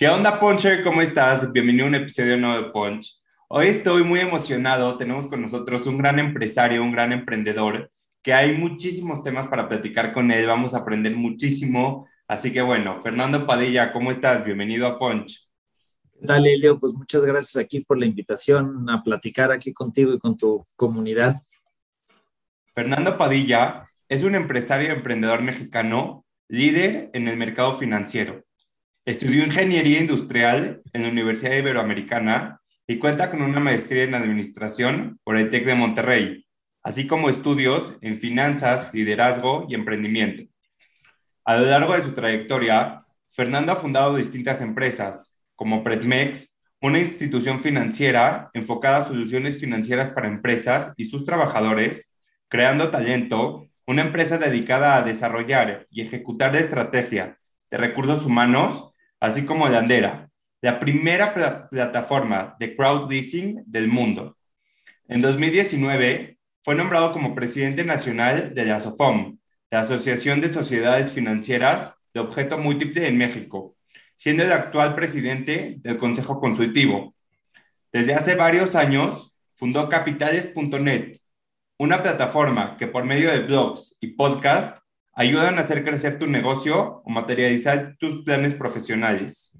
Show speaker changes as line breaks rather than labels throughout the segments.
¿Qué onda, Puncher? ¿Cómo estás? Bienvenido a un episodio nuevo de Punch. Hoy estoy muy emocionado. Tenemos con nosotros un gran empresario, un gran emprendedor, que hay muchísimos temas para platicar con él. Vamos a aprender muchísimo. Así que bueno, Fernando Padilla, ¿cómo estás? Bienvenido a Punch.
Dale, Leo, pues muchas gracias aquí por la invitación a platicar aquí contigo y con tu comunidad.
Fernando Padilla es un empresario y emprendedor mexicano, líder en el mercado financiero Estudió ingeniería industrial en la Universidad Iberoamericana y cuenta con una maestría en administración por el TEC de Monterrey, así como estudios en finanzas, liderazgo y emprendimiento. A lo largo de su trayectoria, Fernando ha fundado distintas empresas, como Predmex, una institución financiera enfocada a soluciones financieras para empresas y sus trabajadores, creando talento, una empresa dedicada a desarrollar y ejecutar la estrategia de recursos humanos así como Landera, la primera plataforma de crowdleasing del mundo. En 2019 fue nombrado como presidente nacional de la SOFOM, la Asociación de Sociedades Financieras de Objeto Múltiple en México, siendo el actual presidente del Consejo Consultivo. Desde hace varios años fundó capitales.net, una plataforma que por medio de blogs y podcasts ayudan a hacer crecer tu negocio o materializar tus planes profesionales.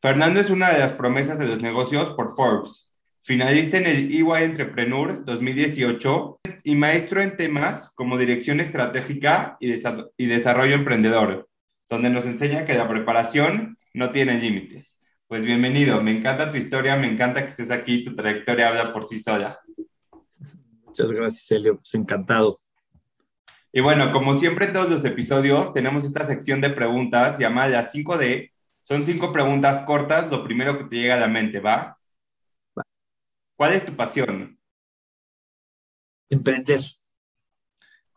Fernando es una de las promesas de los negocios por Forbes, finalista en el EY Entrepreneur 2018 y maestro en temas como dirección estratégica y, y desarrollo emprendedor, donde nos enseña que la preparación no tiene límites. Pues bienvenido, me encanta tu historia, me encanta que estés aquí, tu trayectoria habla por sí sola.
Muchas gracias, Elio, pues encantado.
Y bueno, como siempre en todos los episodios, tenemos esta sección de preguntas llamada 5D. Son cinco preguntas cortas, lo primero que te llega a la mente, ¿va? ¿Cuál es tu pasión?
Emprender.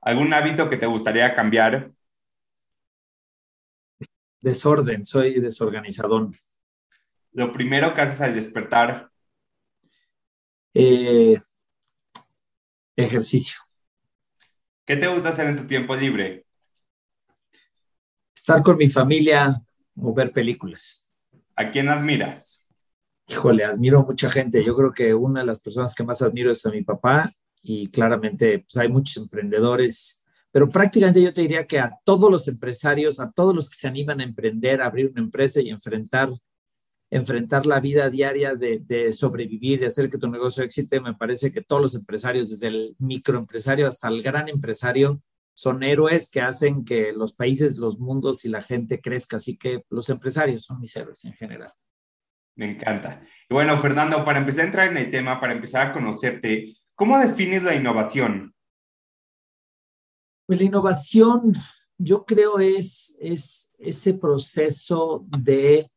¿Algún hábito que te gustaría cambiar?
Desorden, soy desorganizadón.
Lo primero que haces al despertar.
Eh, ejercicio.
¿Qué te gusta hacer en tu tiempo libre?
Estar con mi familia o ver películas.
¿A quién admiras?
Híjole, admiro a mucha gente. Yo creo que una de las personas que más admiro es a mi papá y claramente pues, hay muchos emprendedores, pero prácticamente yo te diría que a todos los empresarios, a todos los que se animan a emprender, a abrir una empresa y enfrentar enfrentar la vida diaria de, sobrevivir, de hacer que tu negocio éxite, me parece que todos los empresarios, desde el microempresario hasta el gran empresario, son héroes que hacen que los países, los mundos y la gente crezca. Así que los empresarios son mis héroes en general.
Me encanta. Y bueno, Fernando, para empezar a entrar en el tema, para empezar a conocerte, ¿cómo defines la innovación?
Pues la innovación, yo creo, es, es ese proceso de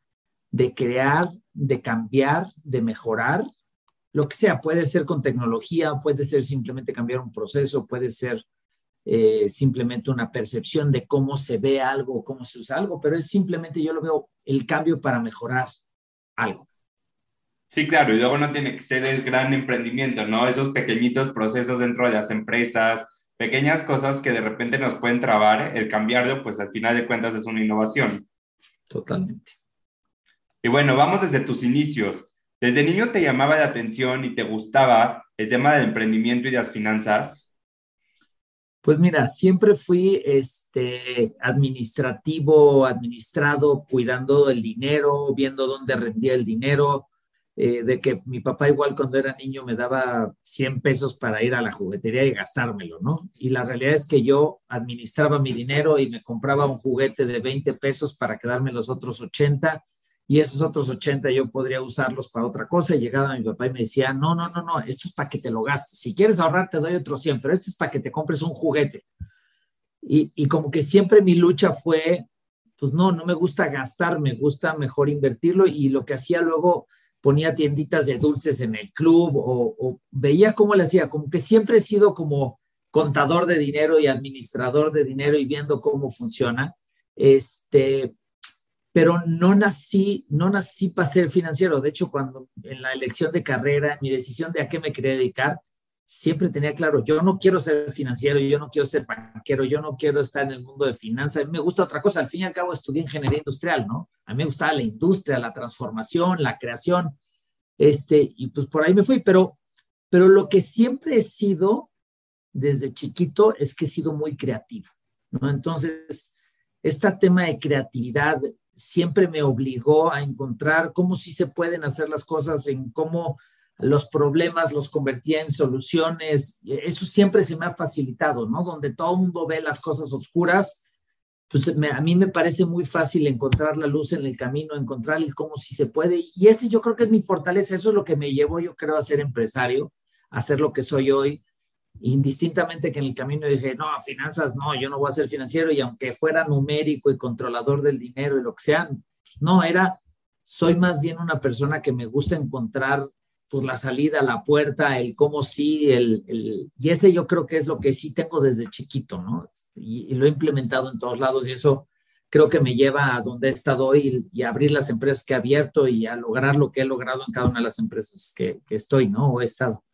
de crear, de cambiar, de mejorar, lo que sea. Puede ser con tecnología, puede ser simplemente cambiar un proceso, puede ser eh, simplemente una percepción de cómo se ve algo, cómo se usa algo, pero es simplemente, yo lo veo, el cambio para mejorar algo.
Sí, claro, y luego no tiene que ser el gran emprendimiento, ¿no? Esos pequeñitos procesos dentro de las empresas, pequeñas cosas que de repente nos pueden trabar, el cambiarlo, pues al final de cuentas es una innovación.
Totalmente.
Y bueno, vamos desde tus inicios. ¿Desde niño te llamaba la atención y te gustaba el tema del emprendimiento y las finanzas?
Pues mira, siempre fui este, administrativo, administrado, cuidando el dinero, viendo dónde rendía el dinero, eh, de que mi papá igual cuando era niño me daba 100 pesos para ir a la juguetería y gastármelo, ¿no? Y la realidad es que yo administraba mi dinero y me compraba un juguete de 20 pesos para quedarme los otros 80 y esos otros 80 yo podría usarlos para otra cosa. Y llegaba mi papá y me decía, no, no, no, no, esto es para que te lo gastes. Si quieres ahorrar, te doy otro 100, pero esto es para que te compres un juguete. Y, y como que siempre mi lucha fue pues no, no me gusta gastar, me gusta mejor invertirlo y lo que hacía luego ponía tienditas de dulces en el club o, veía cómo le hacía, como que siempre he sido como contador de dinero y administrador de dinero y viendo cómo funciona. Este, pero no nací, no nací para ser financiero. De hecho, cuando en la elección de carrera, mi decisión de a qué me quería dedicar, siempre tenía claro, yo no quiero ser financiero, yo no quiero ser banquero, yo no quiero estar en el mundo de finanzas, a mí me gusta otra cosa, al fin y al cabo estudié ingeniería industrial, ¿no? A mí me gustaba la industria, la transformación, la creación, este, y pues por ahí me fui, pero, pero lo que siempre he sido desde chiquito es que he sido muy creativo, ¿no? Entonces, este tema de creatividad siempre me obligó a encontrar cómo sí se pueden hacer las cosas, en cómo los problemas los convertía en soluciones. Eso siempre se me ha facilitado, ¿no? Donde todo el mundo ve las cosas oscuras, pues a mí me parece muy fácil encontrar la luz en el camino, encontrar el cómo sí se puede. Y ese yo creo que es mi fortaleza, eso es lo que me llevó, yo creo, a ser empresario, a ser lo que soy hoy. Indistintamente que en el camino dije, no, finanzas, no, yo no voy a ser financiero y aunque fuera numérico y controlador del dinero y lo que sea, no, era, soy más bien una persona que me gusta encontrar pues la salida, la puerta, el cómo sí, el, el, y ese yo creo que es lo que sí tengo desde chiquito, ¿no? Y, lo he implementado en todos lados y eso creo que me lleva a donde he estado hoy y, a abrir las empresas que he abierto y a lograr lo que he logrado en cada una de las empresas que, que estoy, ¿no? O he estado.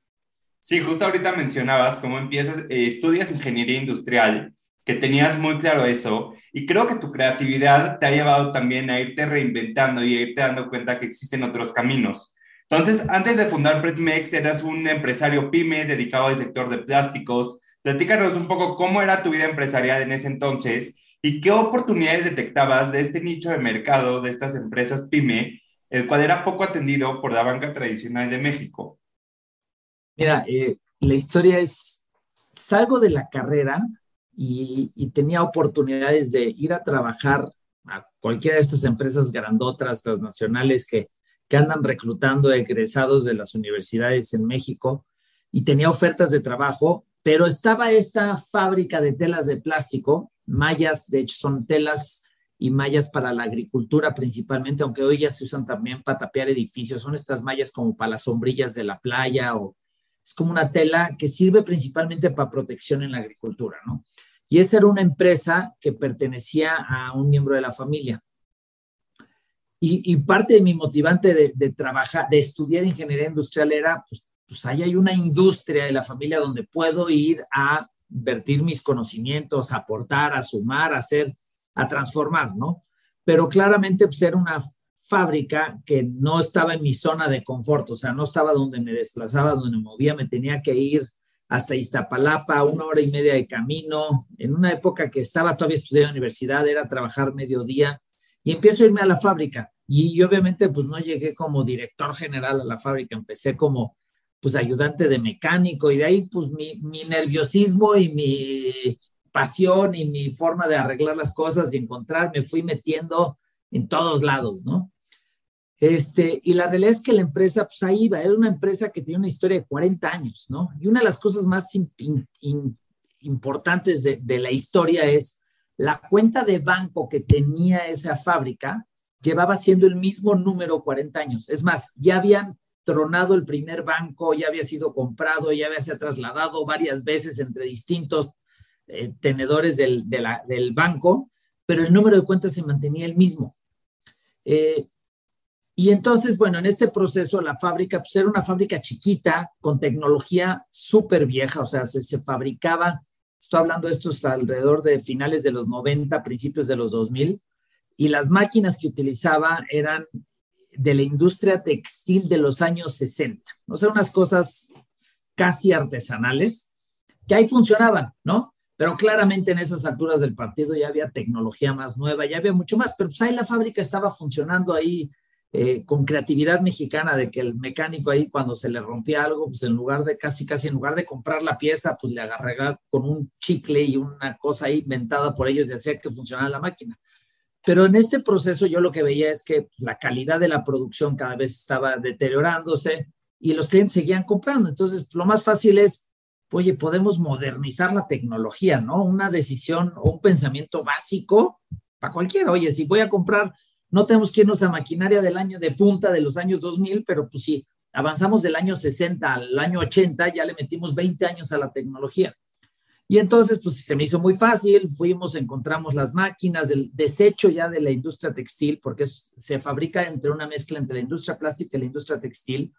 Sí, justo ahorita mencionabas cómo empiezas, eh, estudias ingeniería industrial, que tenías muy claro eso, y creo que tu creatividad te ha llevado también a irte reinventando y a irte dando cuenta que existen otros caminos. Entonces, antes de fundar Pretmex, eras un empresario pyme dedicado al sector de plásticos. Platícanos un poco cómo era tu vida empresarial en ese entonces y qué oportunidades detectabas de este nicho de mercado de estas empresas pyme, el cual era poco atendido por la banca tradicional de México.
Mira, eh, la historia es, salgo de la carrera y, y, tenía oportunidades de ir a trabajar a cualquiera de estas empresas grandotas, transnacionales que que andan reclutando egresados de las universidades en México y tenía ofertas de trabajo, pero estaba esta fábrica de telas de plástico, mallas, de hecho son telas y mallas para la agricultura principalmente, aunque hoy ya se usan también para tapear edificios, son estas mallas como para las sombrillas de la playa o es como una tela que sirve principalmente para protección en la agricultura, ¿no? Y esa era una empresa que pertenecía a un miembro de la familia. Y, parte de mi motivante de, trabajar, de estudiar ingeniería industrial era, pues, pues ahí hay una industria de la familia donde puedo ir a vertir mis conocimientos, aportar, a sumar, a hacer, a transformar, ¿no? Pero claramente pues era una fábrica que no estaba en mi zona de confort, o sea, no estaba donde me desplazaba, donde me movía, me tenía que ir hasta Iztapalapa, una hora y media de camino. En una época que estaba todavía estudiando universidad, era trabajar mediodía y empiezo a irme a la fábrica. Y, obviamente pues no llegué como director general a la fábrica, empecé como pues ayudante de mecánico y de ahí pues mi, mi nerviosismo y mi pasión y mi forma de arreglar las cosas y encontrar, me fui metiendo en todos lados, ¿no? Este, y la realidad es que la empresa, pues ahí iba, era una empresa que tiene una historia de 40 años, ¿no? Y una de las cosas más importantes de, de, la historia es la cuenta de banco que tenía esa fábrica llevaba siendo el mismo número 40 años. Es más, ya habían tronado el primer banco, ya había sido comprado, ya había sido trasladado varias veces entre distintos eh, tenedores del, del, banco, pero el número de cuentas se mantenía el mismo. Eh, y entonces, bueno, en este proceso la fábrica pues era una fábrica chiquita con tecnología súper vieja, o sea, se, se fabricaba Estoy hablando de estos alrededor de finales de los 90, principios de los 2000, y las máquinas que utilizaba eran de la industria textil de los años 60. O sea, unas cosas casi artesanales que ahí funcionaban, ¿no? Pero claramente en esas alturas del partido ya había tecnología más nueva, ya había mucho más, pero pues ahí la fábrica estaba funcionando ahí eh, con creatividad mexicana de que el mecánico ahí cuando se le rompía algo, pues en lugar de casi, casi en lugar de comprar la pieza, pues le agarraba con un chicle y una cosa ahí inventada por ellos y hacía que funcionara la máquina. Pero en este proceso yo lo que veía es que la calidad de la producción cada vez estaba deteriorándose y los clientes seguían comprando. Entonces, lo más fácil es, oye, podemos modernizar la tecnología, ¿no? Una decisión o un pensamiento básico para cualquiera. Oye, si voy a comprar, no tenemos que irnos a maquinaria del año de punta de los años 2000, pero pues sí, avanzamos del año 60 al año 80, ya le metimos 20 años a la tecnología. Y entonces, pues se me hizo muy fácil, fuimos, encontramos las máquinas, el desecho ya de la industria textil, porque se fabrica entre una mezcla entre la industria plástica y la industria textil,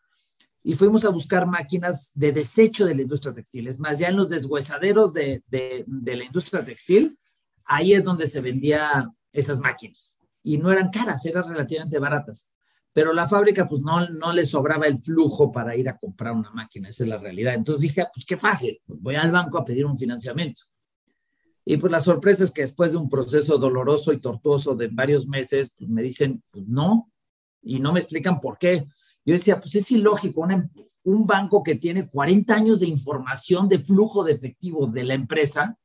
y fuimos a buscar máquinas de desecho de la industria textil. Es más, ya en los deshuesaderos de, de, de la industria textil, ahí es donde se vendían esas máquinas. Y no eran caras, eran relativamente baratas pero la fábrica pues no, no le sobraba el flujo para ir a comprar una máquina, esa es la realidad. Entonces dije, ah, pues qué fácil, pues, voy al banco a pedir un financiamiento. Y pues la sorpresa es que después de un proceso doloroso y tortuoso de varios meses, pues me dicen, pues no, y no me explican por qué. Yo decía, pues es ilógico, un banco que tiene 40 años de información de flujo de efectivo de la empresa,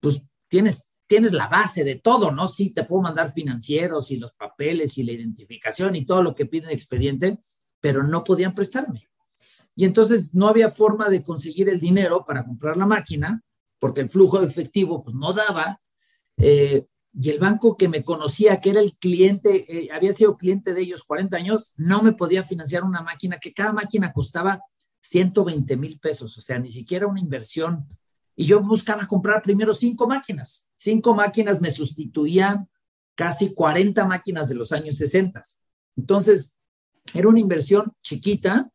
pues tienes tienes la base de todo, ¿no? Sí, te puedo mandar financieros y los papeles y la identificación y todo lo que pide el expediente, pero no podían prestarme. Y entonces no había forma de conseguir el dinero para comprar la máquina, porque el flujo de efectivo pues, no daba. Eh, y el banco que me conocía, que era el cliente, eh, había sido cliente de ellos 40 años, no me podía financiar una máquina que cada máquina costaba 120 mil pesos, o sea, ni siquiera una inversión. Y yo buscaba comprar primero cinco máquinas cinco máquinas me sustituían casi 40 máquinas de los años 60. Entonces, era una inversión chiquita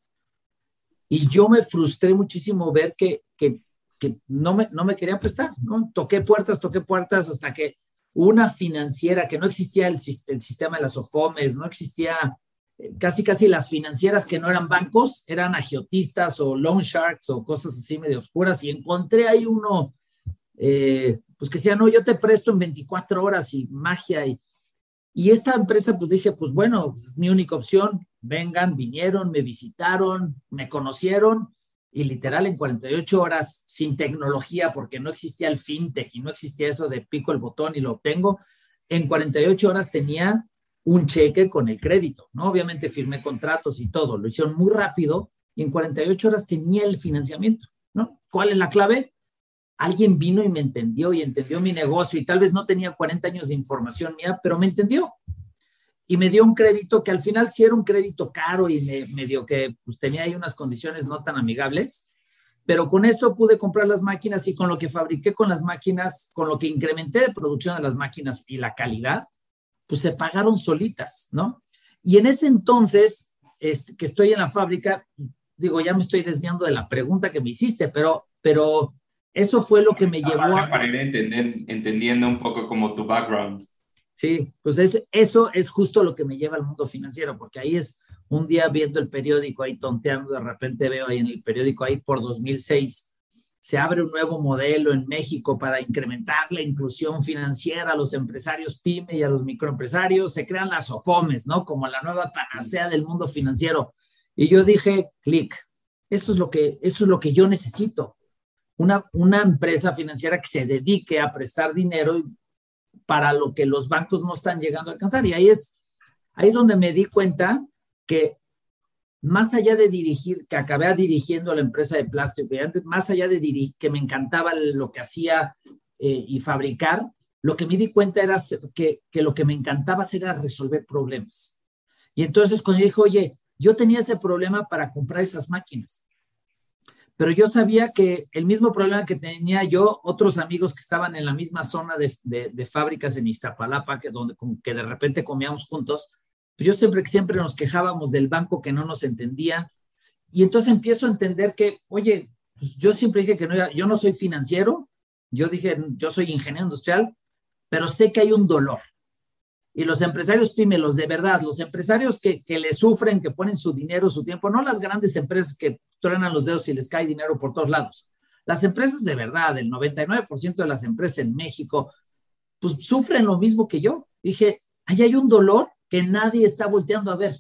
y yo me frustré muchísimo ver que, que, que no, me, no me querían prestar, ¿no? Toqué puertas, toqué puertas hasta que una financiera, que no existía el, sistema de las OFOMES, no existía eh, casi casi las financieras que no eran bancos, eran agiotistas o loan sharks o cosas así medio oscuras y encontré ahí uno eh, pues que decía, no, yo te presto en 24 horas y magia. Y, y esa empresa, pues dije, pues bueno, mi única opción, vengan, vinieron, me visitaron, me conocieron y literal en 48 horas sin tecnología, porque no existía el fintech y no existía eso de pico el botón y lo obtengo, en 48 horas tenía un cheque con el crédito, ¿no? Obviamente firmé contratos y todo, lo hicieron muy rápido y en 48 horas tenía el financiamiento, ¿no? ¿Cuál es la clave? alguien vino y me entendió y entendió mi negocio y tal vez no tenía 40 años de información mía, pero me entendió. Y me dio un crédito que al final sí era un crédito caro y me, dio que pues, tenía ahí unas condiciones no tan amigables, pero con eso pude comprar las máquinas y con lo que fabriqué con las máquinas, con lo que incrementé de producción de las máquinas y la calidad, pues se pagaron solitas, ¿no? Y en ese entonces, es, que estoy en la fábrica, digo, ya me estoy desviando de la pregunta que me hiciste, pero, pero eso fue lo que me llevó
a... Para ir entendiendo un poco como tu background.
Sí, pues es, eso es justo lo que me lleva al mundo financiero, porque ahí es un día viendo el periódico, ahí tonteando, de repente veo ahí en el periódico, ahí por 2006, se abre un nuevo modelo en México para incrementar la inclusión financiera a los empresarios PYME y a los microempresarios, se crean las OFOMES, ¿no? Como la nueva panacea del mundo financiero. Y yo dije, clic, eso es lo que, eso es lo que yo necesito una, una empresa financiera que se dedique a prestar dinero para lo que los bancos no están llegando a alcanzar. Y ahí es, ahí es donde me di cuenta que más allá de dirigir, que acabé dirigiendo la empresa de plástico, y antes, más allá de dirigir, que me encantaba lo que hacía eh, y fabricar, lo que me di cuenta era que, que lo que me encantaba era resolver problemas. Y entonces cuando yo dije, oye, yo tenía ese problema para comprar esas máquinas pero yo sabía que el mismo problema que tenía yo, otros amigos que estaban en la misma zona de, fábricas en Iztapalapa, que, donde, que de repente comíamos juntos, pues yo siempre, siempre nos quejábamos del banco que no nos entendía. Y entonces empiezo a entender que, oye, pues yo siempre dije que no, yo no soy financiero, yo dije, yo soy ingeniero industrial, pero sé que hay un dolor. Y los empresarios pyme, los de verdad, los empresarios que, que le sufren, que ponen su dinero, su tiempo, no las grandes empresas que truenan los dedos y les cae dinero por todos lados. Las empresas de verdad, el 99% de las empresas en México, pues sufren lo mismo que yo. Dije, ahí hay un dolor que nadie está volteando a ver.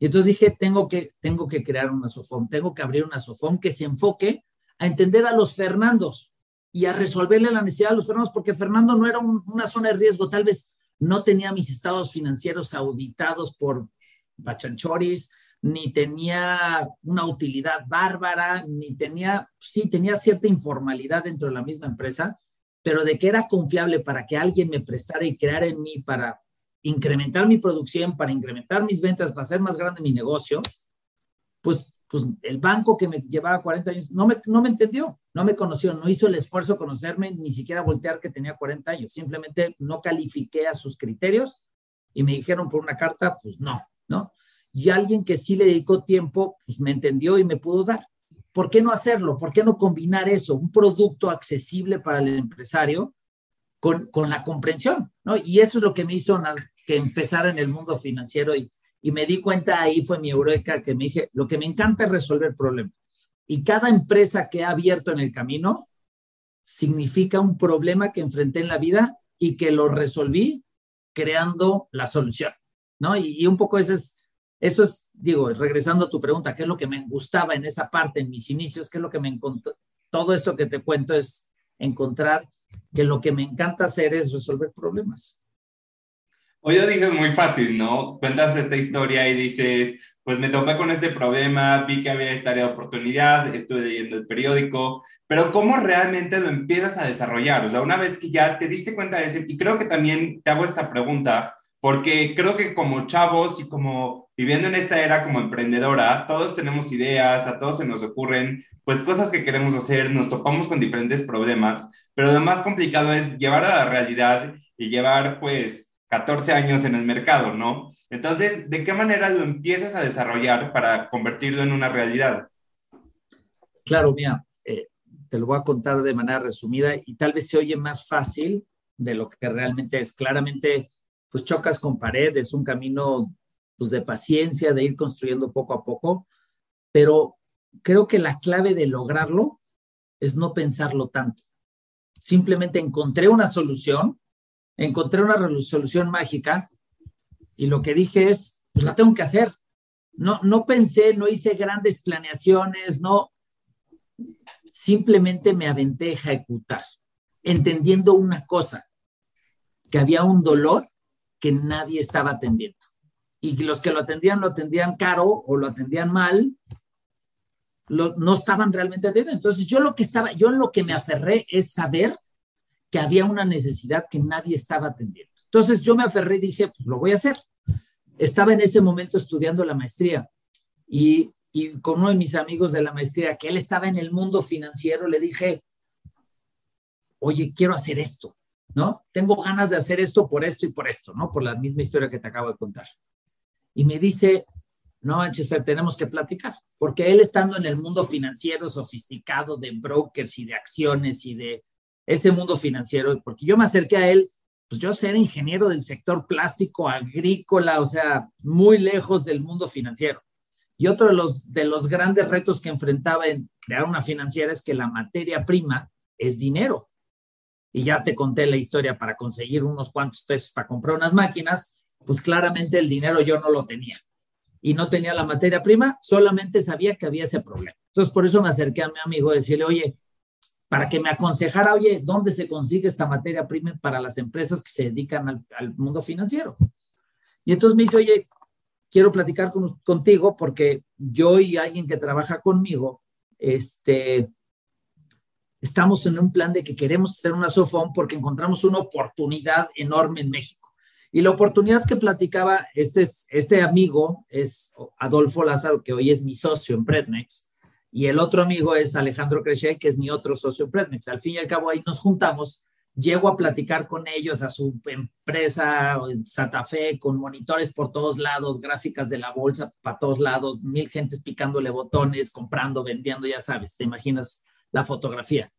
Y entonces dije, tengo que, tengo que crear una SOFOM, tengo que abrir una SOFOM que se enfoque a entender a los Fernandos y a resolverle la necesidad de los Fernandos, porque Fernando no era una zona de riesgo, tal vez no tenía mis estados financieros auditados por bachanchoris, ni tenía una utilidad bárbara, ni tenía, sí, tenía cierta informalidad dentro de la misma empresa, pero de que era confiable para que alguien me prestara y creara en mí para incrementar mi producción, para incrementar mis ventas, para hacer más grande mi negocio, pues, pues el banco que me llevaba 40 años no me, no me entendió, no me conoció, no hizo el esfuerzo de conocerme, ni siquiera voltear que tenía 40 años, simplemente no califiqué a sus criterios y me dijeron por una carta, pues no, ¿no? Y alguien que sí le dedicó tiempo, pues me entendió y me pudo dar. ¿Por qué no hacerlo? ¿Por qué no combinar eso? Un producto accesible para el empresario con, con la comprensión, ¿no? Y eso es lo que me hizo que empezar en el mundo financiero y, y me di cuenta, ahí fue mi eureka, que me dije, lo que me encanta es resolver problemas. Y cada empresa que ha abierto en el camino significa un problema que enfrenté en la vida y que lo resolví creando la solución, ¿no? Y, y un poco ese es eso es, digo, regresando a tu pregunta, ¿qué es lo que me gustaba en esa parte, en mis inicios? ¿Qué es lo que me encontró? Todo esto que te cuento es encontrar que lo que me encanta hacer es resolver problemas.
Hoy lo dices muy fácil, ¿no? Cuentas esta historia y dices, pues me topé con este problema, vi que había esta área de oportunidad, estuve leyendo el periódico, pero ¿cómo realmente lo empiezas a desarrollar? O sea, una vez que ya te diste cuenta de eso, y creo que también te hago esta pregunta, porque creo que como chavos y como viviendo en esta era como emprendedora, todos tenemos ideas, a todos se nos ocurren pues cosas que queremos hacer, nos topamos con diferentes problemas, pero lo más complicado es llevar a la realidad y llevar pues 14 años en el mercado, ¿no? Entonces, ¿de qué manera lo empiezas a desarrollar para convertirlo en una realidad?
Claro, mira, eh, te lo voy a contar de manera resumida y tal vez se oye más fácil de lo que realmente es. Claramente, pues chocas con pared, es un camino pues, de paciencia, de ir construyendo poco a poco, pero creo que la clave de lograrlo es no pensarlo tanto. Simplemente encontré una solución, encontré una solución mágica y lo que dije es, pues la tengo que hacer. No, no pensé, no hice grandes planeaciones, no, simplemente me aventé a ejecutar, entendiendo una cosa, que había un dolor que nadie estaba atendiendo. Y los que lo atendían lo atendían caro o lo atendían mal, no estaban realmente atendiendo. Entonces yo lo que estaba, yo lo que me aferré es saber que había una necesidad que nadie estaba atendiendo. Entonces yo me aferré y dije, pues lo voy a hacer. Estaba en ese momento estudiando la maestría y, y con uno de mis amigos de la maestría, que él estaba en el mundo financiero, le dije, oye, quiero hacer esto. ¿no? Tengo ganas de hacer esto por esto y por esto, ¿no? Por la misma historia que te acabo de contar. Y me dice, no, Manchester, tenemos que platicar, porque él estando en el mundo financiero sofisticado de brokers y de acciones y de ese mundo financiero, porque yo me acerqué a él, pues yo ser ingeniero del sector plástico, agrícola, o sea, muy lejos del mundo financiero. Y otro de los, de los grandes retos que enfrentaba en crear una financiera es que la materia prima es dinero y ya te conté la historia para conseguir unos cuantos pesos para comprar unas máquinas, pues claramente el dinero yo no lo tenía. Y no tenía la materia prima, solamente sabía que había ese problema. Entonces, por eso me acerqué a mi amigo a decirle, oye, para que me aconsejara, oye, ¿dónde se consigue esta materia prima para las empresas que se dedican al, mundo financiero? Y entonces me dice, oye, quiero platicar contigo porque yo y alguien que trabaja conmigo, este, estamos en un plan de que queremos hacer una SOFON porque encontramos una oportunidad enorme en México. Y la oportunidad que platicaba este, este amigo es Adolfo Lázaro, que hoy es mi socio en Predmex, y el otro amigo es Alejandro Crechel, que es mi otro socio en. Al fin y al cabo ahí nos juntamos, llego a platicar con ellos, a su empresa en Santa Fe, con monitores por todos lados, gráficas de la bolsa para todos lados, mil gentes picándole botones, comprando, vendiendo, ya sabes, te imaginas la fotografía.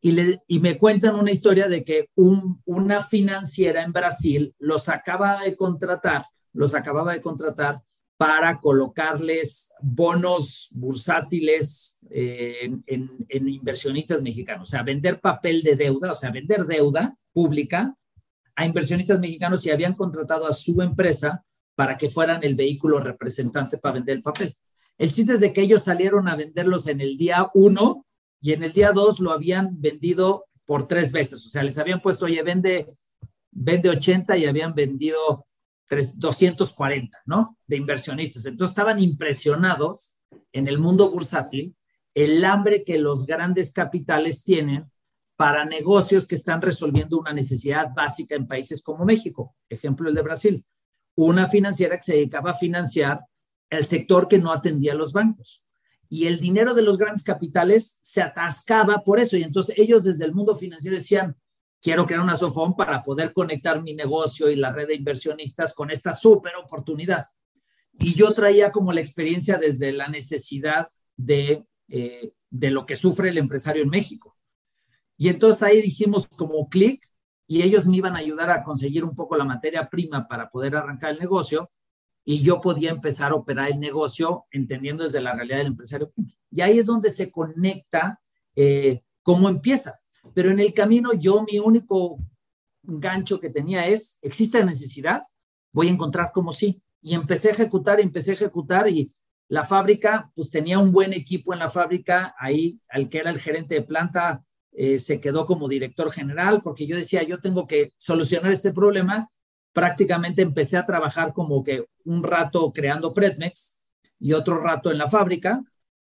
Y, le, y me cuentan una historia de que una financiera en Brasil los acaba de contratar, los acababa de contratar para colocarles bonos bursátiles eh, en, inversionistas mexicanos, o sea, vender papel de deuda, o sea, vender deuda pública a inversionistas mexicanos y habían contratado a su empresa para que fueran el vehículo representante para vender el papel. El chiste es de que ellos salieron a venderlos en el día uno y en el día 2 lo habían vendido por tres veces. O sea, les habían puesto, oye, vende, vende 80 y habían vendido 240, ¿no? De inversionistas. Entonces estaban impresionados en el mundo bursátil el hambre que los grandes capitales tienen para negocios que están resolviendo una necesidad básica en países como México, ejemplo el de Brasil. Una financiera que se dedicaba a financiar el sector que no atendía a los bancos. Y el dinero de los grandes capitales se atascaba por eso. Y entonces ellos desde el mundo financiero decían, quiero crear una SOFON para poder conectar mi negocio y la red de inversionistas con esta súper oportunidad. Y yo traía como la experiencia desde la necesidad de, eh, de lo que sufre el empresario en México. Y entonces ahí dijimos como clic y ellos me iban a ayudar a conseguir un poco la materia prima para poder arrancar el negocio y yo podía empezar a operar el negocio entendiendo desde la realidad del empresario. Y ahí es donde se conecta eh, cómo empieza. Pero en el camino yo mi único gancho que tenía es, ¿existe necesidad? Voy a encontrar cómo sí. Y empecé a ejecutar, empecé a ejecutar y la fábrica, pues tenía un buen equipo en la fábrica, ahí al que era el gerente de planta eh, se quedó como director general, porque yo decía, yo tengo que solucionar este problema. Prácticamente empecé a trabajar como que un rato creando Predmex y otro rato en la fábrica,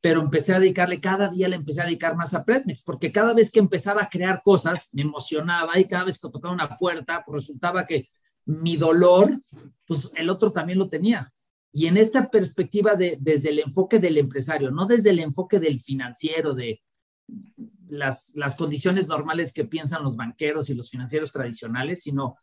pero empecé a dedicarle, cada día le empecé a dedicar más a Predmex, porque cada vez que empezaba a crear cosas, me emocionaba y cada vez que tocaba una puerta, pues resultaba que mi dolor, pues el otro también lo tenía. Y en esta perspectiva de, desde el enfoque del empresario, no desde el enfoque del financiero, de las, las condiciones normales que piensan los banqueros y los financieros tradicionales, sino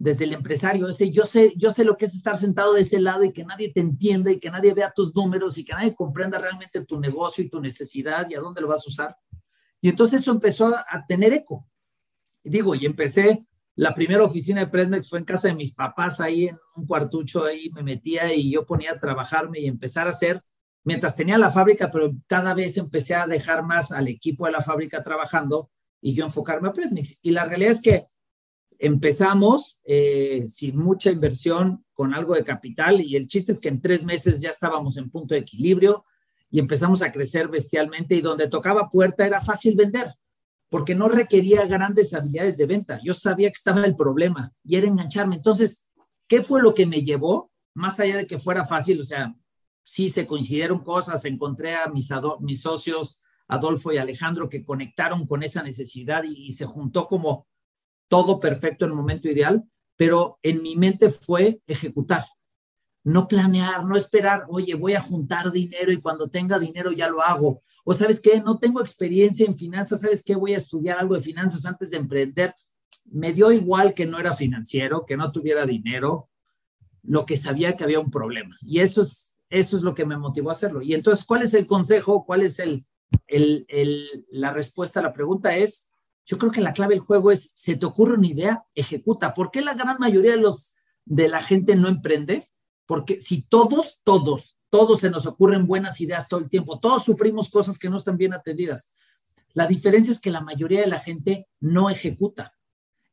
desde el empresario, ese yo sé, yo sé lo que es estar sentado de ese lado y que nadie te entienda y que nadie vea tus números y que nadie comprenda realmente tu negocio y tu necesidad y a dónde lo vas a usar. Y entonces eso empezó a, tener eco. Digo, y empecé, la primera oficina de Presmex fue en casa de mis papás, ahí en un cuartucho, ahí me metía y yo ponía a trabajarme y empezar a hacer mientras tenía la fábrica, pero cada vez empecé a dejar más al equipo de la fábrica trabajando y yo enfocarme a Predmix. Y la realidad es que empezamos eh, sin mucha inversión, con algo de capital, y el chiste es que en tres meses ya estábamos en punto de equilibrio y empezamos a crecer bestialmente y donde tocaba puerta era fácil vender, porque no requería grandes habilidades de venta. Yo sabía que estaba el problema y era engancharme. Entonces, ¿qué fue lo que me llevó? Más allá de que fuera fácil, o sea, sí se coincidieron cosas, encontré a mis, mis socios Adolfo y Alejandro que conectaron con esa necesidad y, se juntó como todo perfecto en el momento ideal, pero en mi mente fue ejecutar, no planear, no esperar, oye, voy a juntar dinero y cuando tenga dinero ya lo hago. O sabes qué, no tengo experiencia en finanzas, sabes qué, voy a estudiar algo de finanzas antes de emprender. Me dio igual que no era financiero, que no tuviera dinero, lo que sabía que había un problema. Y eso es eso es lo que me motivó a hacerlo. Y entonces, ¿cuál es el consejo? ¿Cuál es el, la respuesta a la pregunta? Es, yo creo que la clave del juego es, se te ocurre una idea, ejecuta. ¿Por qué la gran mayoría de, los, de la gente no emprende? Porque si todos, todos, todos se nos ocurren buenas ideas todo el tiempo, todos sufrimos cosas que no están bien atendidas. La diferencia es que la mayoría de la gente no ejecuta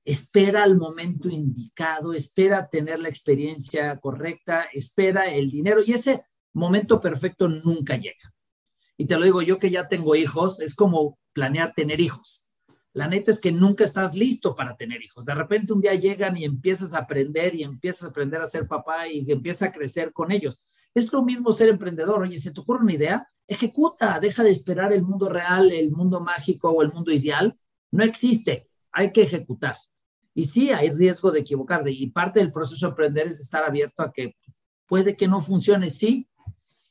espera el momento indicado, espera tener la experiencia correcta, espera el dinero y ese momento perfecto nunca llega. Y te lo digo yo que ya tengo hijos, es como planear tener hijos. La neta es que nunca estás listo para tener hijos. De repente un día llegan y empiezas a aprender y empiezas a aprender a ser papá y empiezas a crecer con ellos. Es lo mismo ser emprendedor. Oye, ¿se te ocurre una idea? Ejecuta, deja de esperar el mundo real, el mundo mágico o el mundo ideal. No existe, hay que ejecutar. Y sí, hay riesgo de equivocarte. Y parte del proceso de aprender es estar abierto a que puede que no funcione, sí,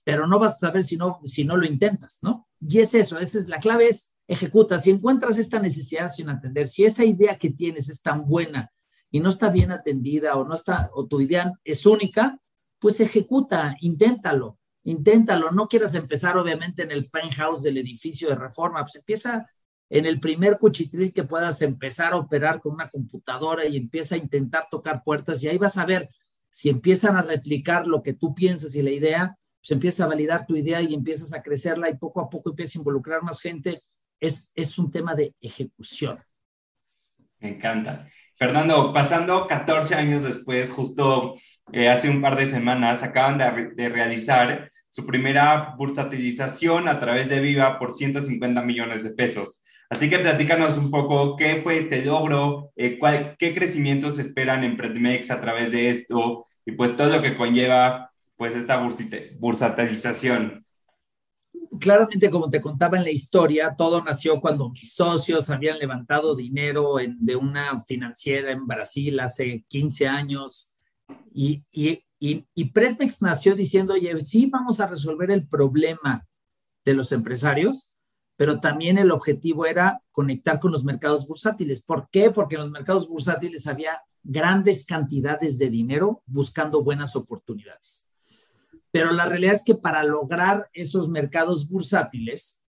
pero no vas a saber si no, si no lo intentas, ¿no? Y es eso, esa es la clave es ejecuta. Si encuentras esta necesidad sin atender, si esa idea que tienes es tan buena y no está bien atendida o no está, o tu idea es única, pues ejecuta, inténtalo, inténtalo. No quieras empezar obviamente en el penthouse del edificio de reforma, pues empieza en el primer cuchitril que puedas empezar a operar con una computadora y empieza a intentar tocar puertas y ahí vas a ver si empiezan a replicar lo que tú piensas y la idea, pues empieza a validar tu idea y empiezas a crecerla y poco a poco empieza a involucrar más gente. Es, es un tema de ejecución.
Me encanta. Fernando, pasando 14 años después, justo eh, hace un par de semanas, acaban de, de realizar su primera bursatilización a través de Viva por 150 millones de pesos. Así que platícanos un poco qué fue este logro, eh, qué crecimientos esperan en Predmex a través de esto y pues todo lo que conlleva pues esta bursatilización.
Claramente, como te contaba en la historia, todo nació cuando mis socios habían levantado dinero de una financiera en Brasil hace 15 años y, y, nació diciendo, oye, sí, vamos a resolver el problema de los empresarios, pero también el objetivo era conectar con los mercados bursátiles. ¿Por qué? Porque en los mercados bursátiles había grandes cantidades de dinero buscando buenas oportunidades. Pero la realidad es que para lograr esos mercados bursátiles,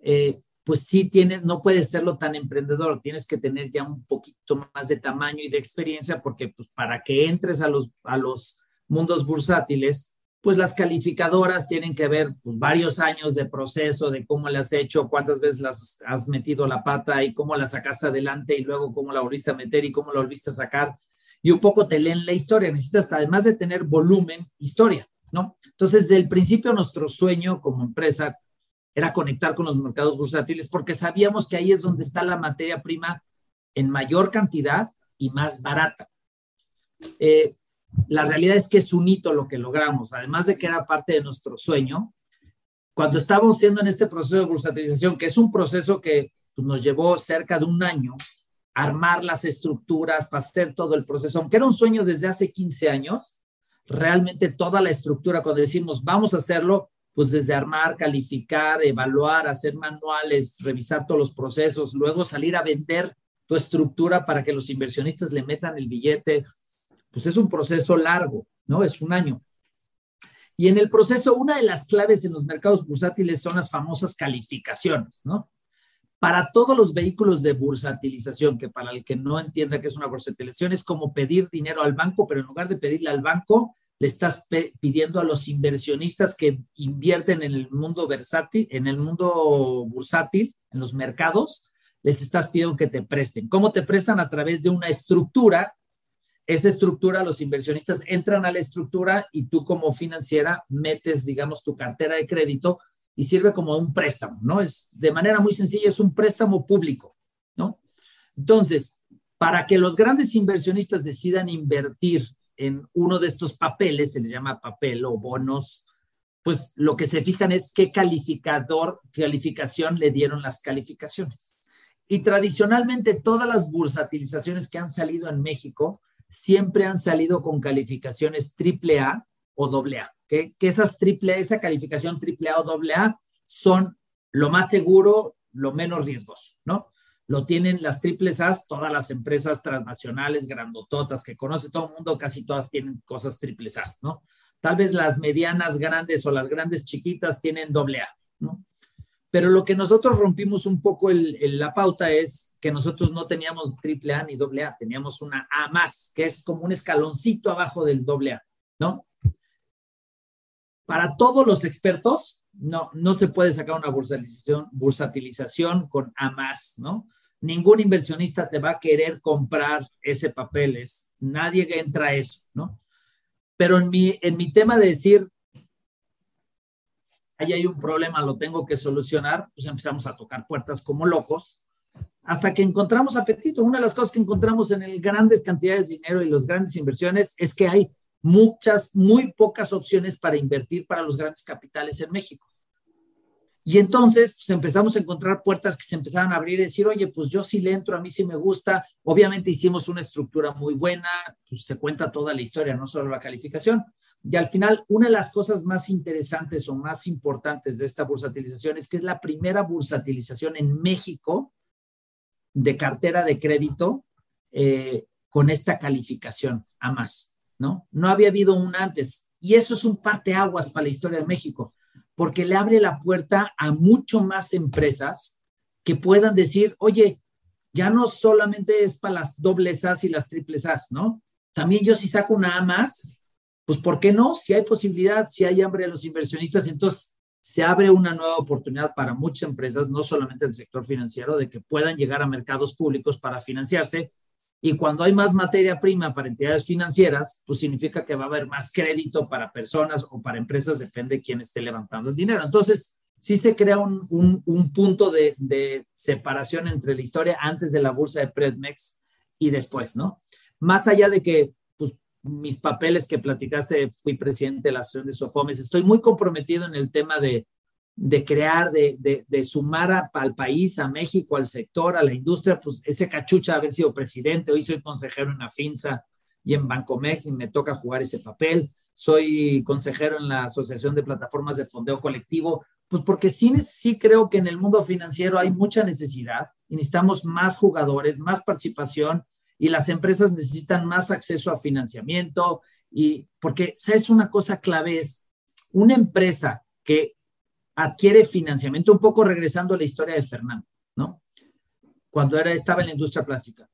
eh, pues sí tienes, no puedes serlo tan emprendedor, tienes que tener ya un poquito más de tamaño y de experiencia, porque pues para que entres a los, a los mundos bursátiles, pues las calificadoras tienen que ver pues, varios años de proceso, de cómo le has hecho, cuántas veces las has metido la pata y cómo la sacaste adelante y luego cómo la volviste a meter y cómo la volviste a sacar. Y un poco te leen la historia. Necesitas, además de tener volumen, historia, ¿no? Entonces, desde el principio, nuestro sueño como empresa era conectar con los mercados bursátiles porque sabíamos que ahí es donde está la materia prima en mayor cantidad y más barata. Eh, la realidad es que es un hito lo que logramos, además de que era parte de nuestro sueño. Cuando estábamos haciendo en este proceso de bursatilización, que es un proceso que pues, nos llevó cerca de un año, armar las estructuras, para todo el proceso, aunque era un sueño desde hace 15 años, realmente toda la estructura, cuando decimos vamos a hacerlo, pues desde armar, calificar, evaluar, hacer manuales, revisar todos los procesos, luego salir a vender tu estructura para que los inversionistas le metan el billete, pues es un proceso largo, ¿no? Es un año. Y en el proceso, una de las claves en los mercados bursátiles son las famosas calificaciones, ¿no? Para todos los vehículos de bursatilización, que para el que no entienda qué es una bursatilización, es como pedir dinero al banco, pero en lugar de pedirle al banco, le estás pidiendo a los inversionistas que invierten en el mundo versátil, en el mundo bursátil, en los mercados, les estás pidiendo que te presten. ¿Cómo te prestan? A través de una estructura esa estructura, los inversionistas entran a la estructura y tú como financiera metes, digamos, tu cartera de crédito y sirve como un préstamo, ¿no? Es de manera muy sencilla, es un préstamo público, ¿no? Entonces, para que los grandes inversionistas decidan invertir en uno de estos papeles, se le llama papel o bonos, pues lo que se fijan es qué calificador, calificación le dieron las calificaciones. Y tradicionalmente todas las bursatilizaciones que han salido en México siempre han salido con calificaciones triple A o doble A, que esas triple, esa calificación triple A o doble A son lo más seguro, lo menos riesgoso, ¿no? Lo tienen las triples A, todas las empresas transnacionales, grandototas que conoce todo el mundo, casi todas tienen cosas triples A, ¿no? Tal vez las medianas grandes o las grandes chiquitas tienen doble A, ¿no? Pero lo que nosotros rompimos un poco la pauta es que nosotros no teníamos triple A ni doble A, teníamos una A más, que es como un escaloncito abajo del doble A, ¿no? Para todos los expertos, no, no se puede sacar una bursatilización, con A más, ¿no? Ningún inversionista te va a querer comprar ese papel, es, nadie entra a eso, ¿no? Pero en mi, en mi tema de decir, ahí hay un problema, lo tengo que solucionar, pues empezamos a tocar puertas como locos hasta que encontramos apetito. Una de las cosas que encontramos en grandes cantidades de dinero y las grandes inversiones es que hay muchas, muy pocas opciones para invertir para los grandes capitales en México. Y entonces pues, empezamos a encontrar puertas que se empezaban a abrir y decir, oye, pues yo sí le entro, a mí sí me gusta. Obviamente hicimos una estructura muy buena, pues, se cuenta toda la historia, no solo la calificación, y al final, una de las cosas más interesantes o más importantes de esta bursatilización es que es la primera bursatilización en México de cartera de crédito eh, con esta calificación a más, ¿no? No había habido una antes. Y eso es un parteaguas para la historia de México, porque le abre la puerta a mucho más empresas que puedan decir, oye, ya no solamente es para las dobles As y las triples As, ¿no? También yo si saco una A más, pues ¿por qué no? Si hay posibilidad, si hay hambre de los inversionistas, entonces se abre una nueva oportunidad para muchas empresas, no solamente el sector financiero, de que puedan llegar a mercados públicos para financiarse. Y cuando hay más materia prima para entidades financieras, pues significa que va a haber más crédito para personas o para empresas, depende de quién esté levantando el dinero. Entonces, sí se crea un, un, punto de, de, separación entre la historia antes de la bolsa de Predmex y después, ¿no? Más allá de que mis papeles que platicaste, fui presidente de la asociación de Sofomes, estoy muy comprometido en el tema de, de crear, de, de, sumar al país, a México, al sector, a la industria, pues ese cachucha de haber sido presidente, hoy soy consejero en la FINSA y en Bancomex y me toca jugar ese papel, soy consejero en la Asociación de Plataformas de Fondeo Colectivo, pues porque sí, sí creo que en el mundo financiero hay mucha necesidad y necesitamos más jugadores, más participación y las empresas necesitan más acceso a financiamiento. Y porque, ¿sabes? Una cosa clave es una empresa que adquiere financiamiento, un poco regresando a la historia de Fernando, ¿no? Cuando era, estaba en la industria plástica.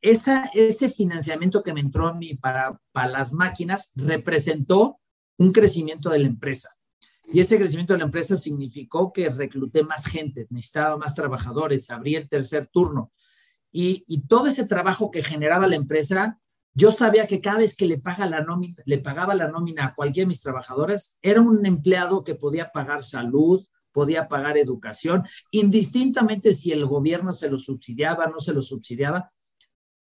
Esa, ese financiamiento que me entró a mí para, para las máquinas representó un crecimiento de la empresa. Y ese crecimiento de la empresa significó que recluté más gente, necesitaba más trabajadores, abrí el tercer turno. Y, y, todo ese trabajo que generaba la empresa yo sabía que cada vez que le, pagaba la nómina a cualquiera de mis trabajadores, era un empleado que podía pagar salud, podía pagar educación, indistintamente si el gobierno se lo subsidiaba, no se lo subsidiaba,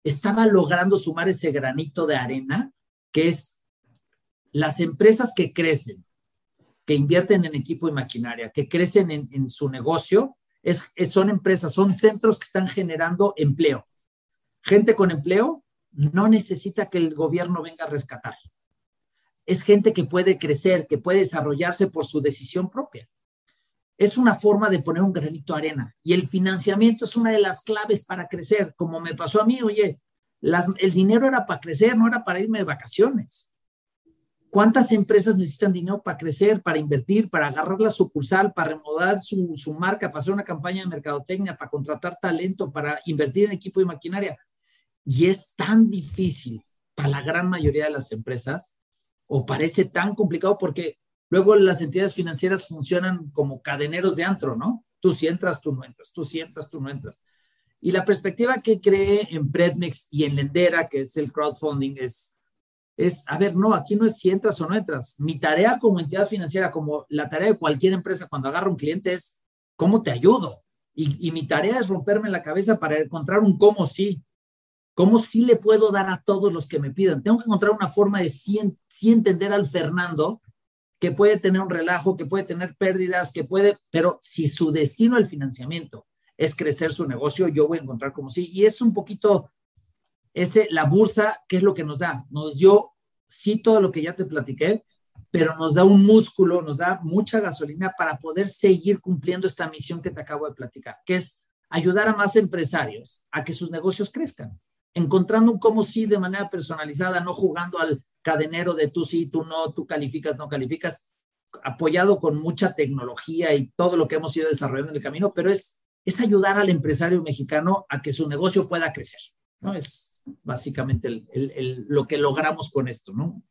estaba logrando sumar ese granito de arena, que es las empresas que crecen, que invierten en equipo y maquinaria, que crecen en, su negocio, es, son empresas, son centros que están generando empleo. Gente con empleo no necesita que el gobierno venga a rescatar. Es gente que puede crecer, que puede desarrollarse por su decisión propia. Es una forma de poner un granito de arena y el financiamiento es una de las claves para crecer, como me pasó a mí, oye, el dinero era para crecer, no era para irme de vacaciones. ¿Cuántas empresas necesitan dinero para crecer, para invertir, para agarrar la sucursal, para remodelar su, su marca, para hacer una campaña de mercadotecnia, para contratar talento, para invertir en equipo y maquinaria? Y es tan difícil para la gran mayoría de las empresas o parece tan complicado porque luego las entidades financieras funcionan como cadeneros de antro, ¿no? Tú si entras, tú no entras, tú si entras, tú no entras. Y la perspectiva que cree en Predmex y en Lendera, que es el crowdfunding, es, es, a ver, no, aquí no es si entras o no entras. Mi tarea como entidad financiera, como la tarea de cualquier empresa cuando agarra un cliente es, ¿cómo te ayudo? Y, y mi tarea es romperme la cabeza para encontrar un cómo sí. ¿Cómo sí le puedo dar a todos los que me pidan? Tengo que encontrar una forma de sí, entender al Fernando que puede tener un relajo, que puede tener pérdidas, que puede, pero si su destino al financiamiento es crecer su negocio, yo voy a encontrar como sí. Y es un poquito ese, la bursa, ¿qué es lo que nos da? Nos dio, sí, todo lo que ya te platiqué, pero nos da un músculo, nos da mucha gasolina para poder seguir cumpliendo esta misión que te acabo de platicar, que es ayudar a más empresarios a que sus negocios crezcan encontrando un cómo sí de manera personalizada, no jugando al cadenero de tú sí, tú no, tú calificas, no calificas, apoyado con mucha tecnología y todo lo que hemos ido desarrollando en el camino, pero es, es ayudar al empresario mexicano a que su negocio pueda crecer, ¿no? Es básicamente lo que logramos con esto, ¿no?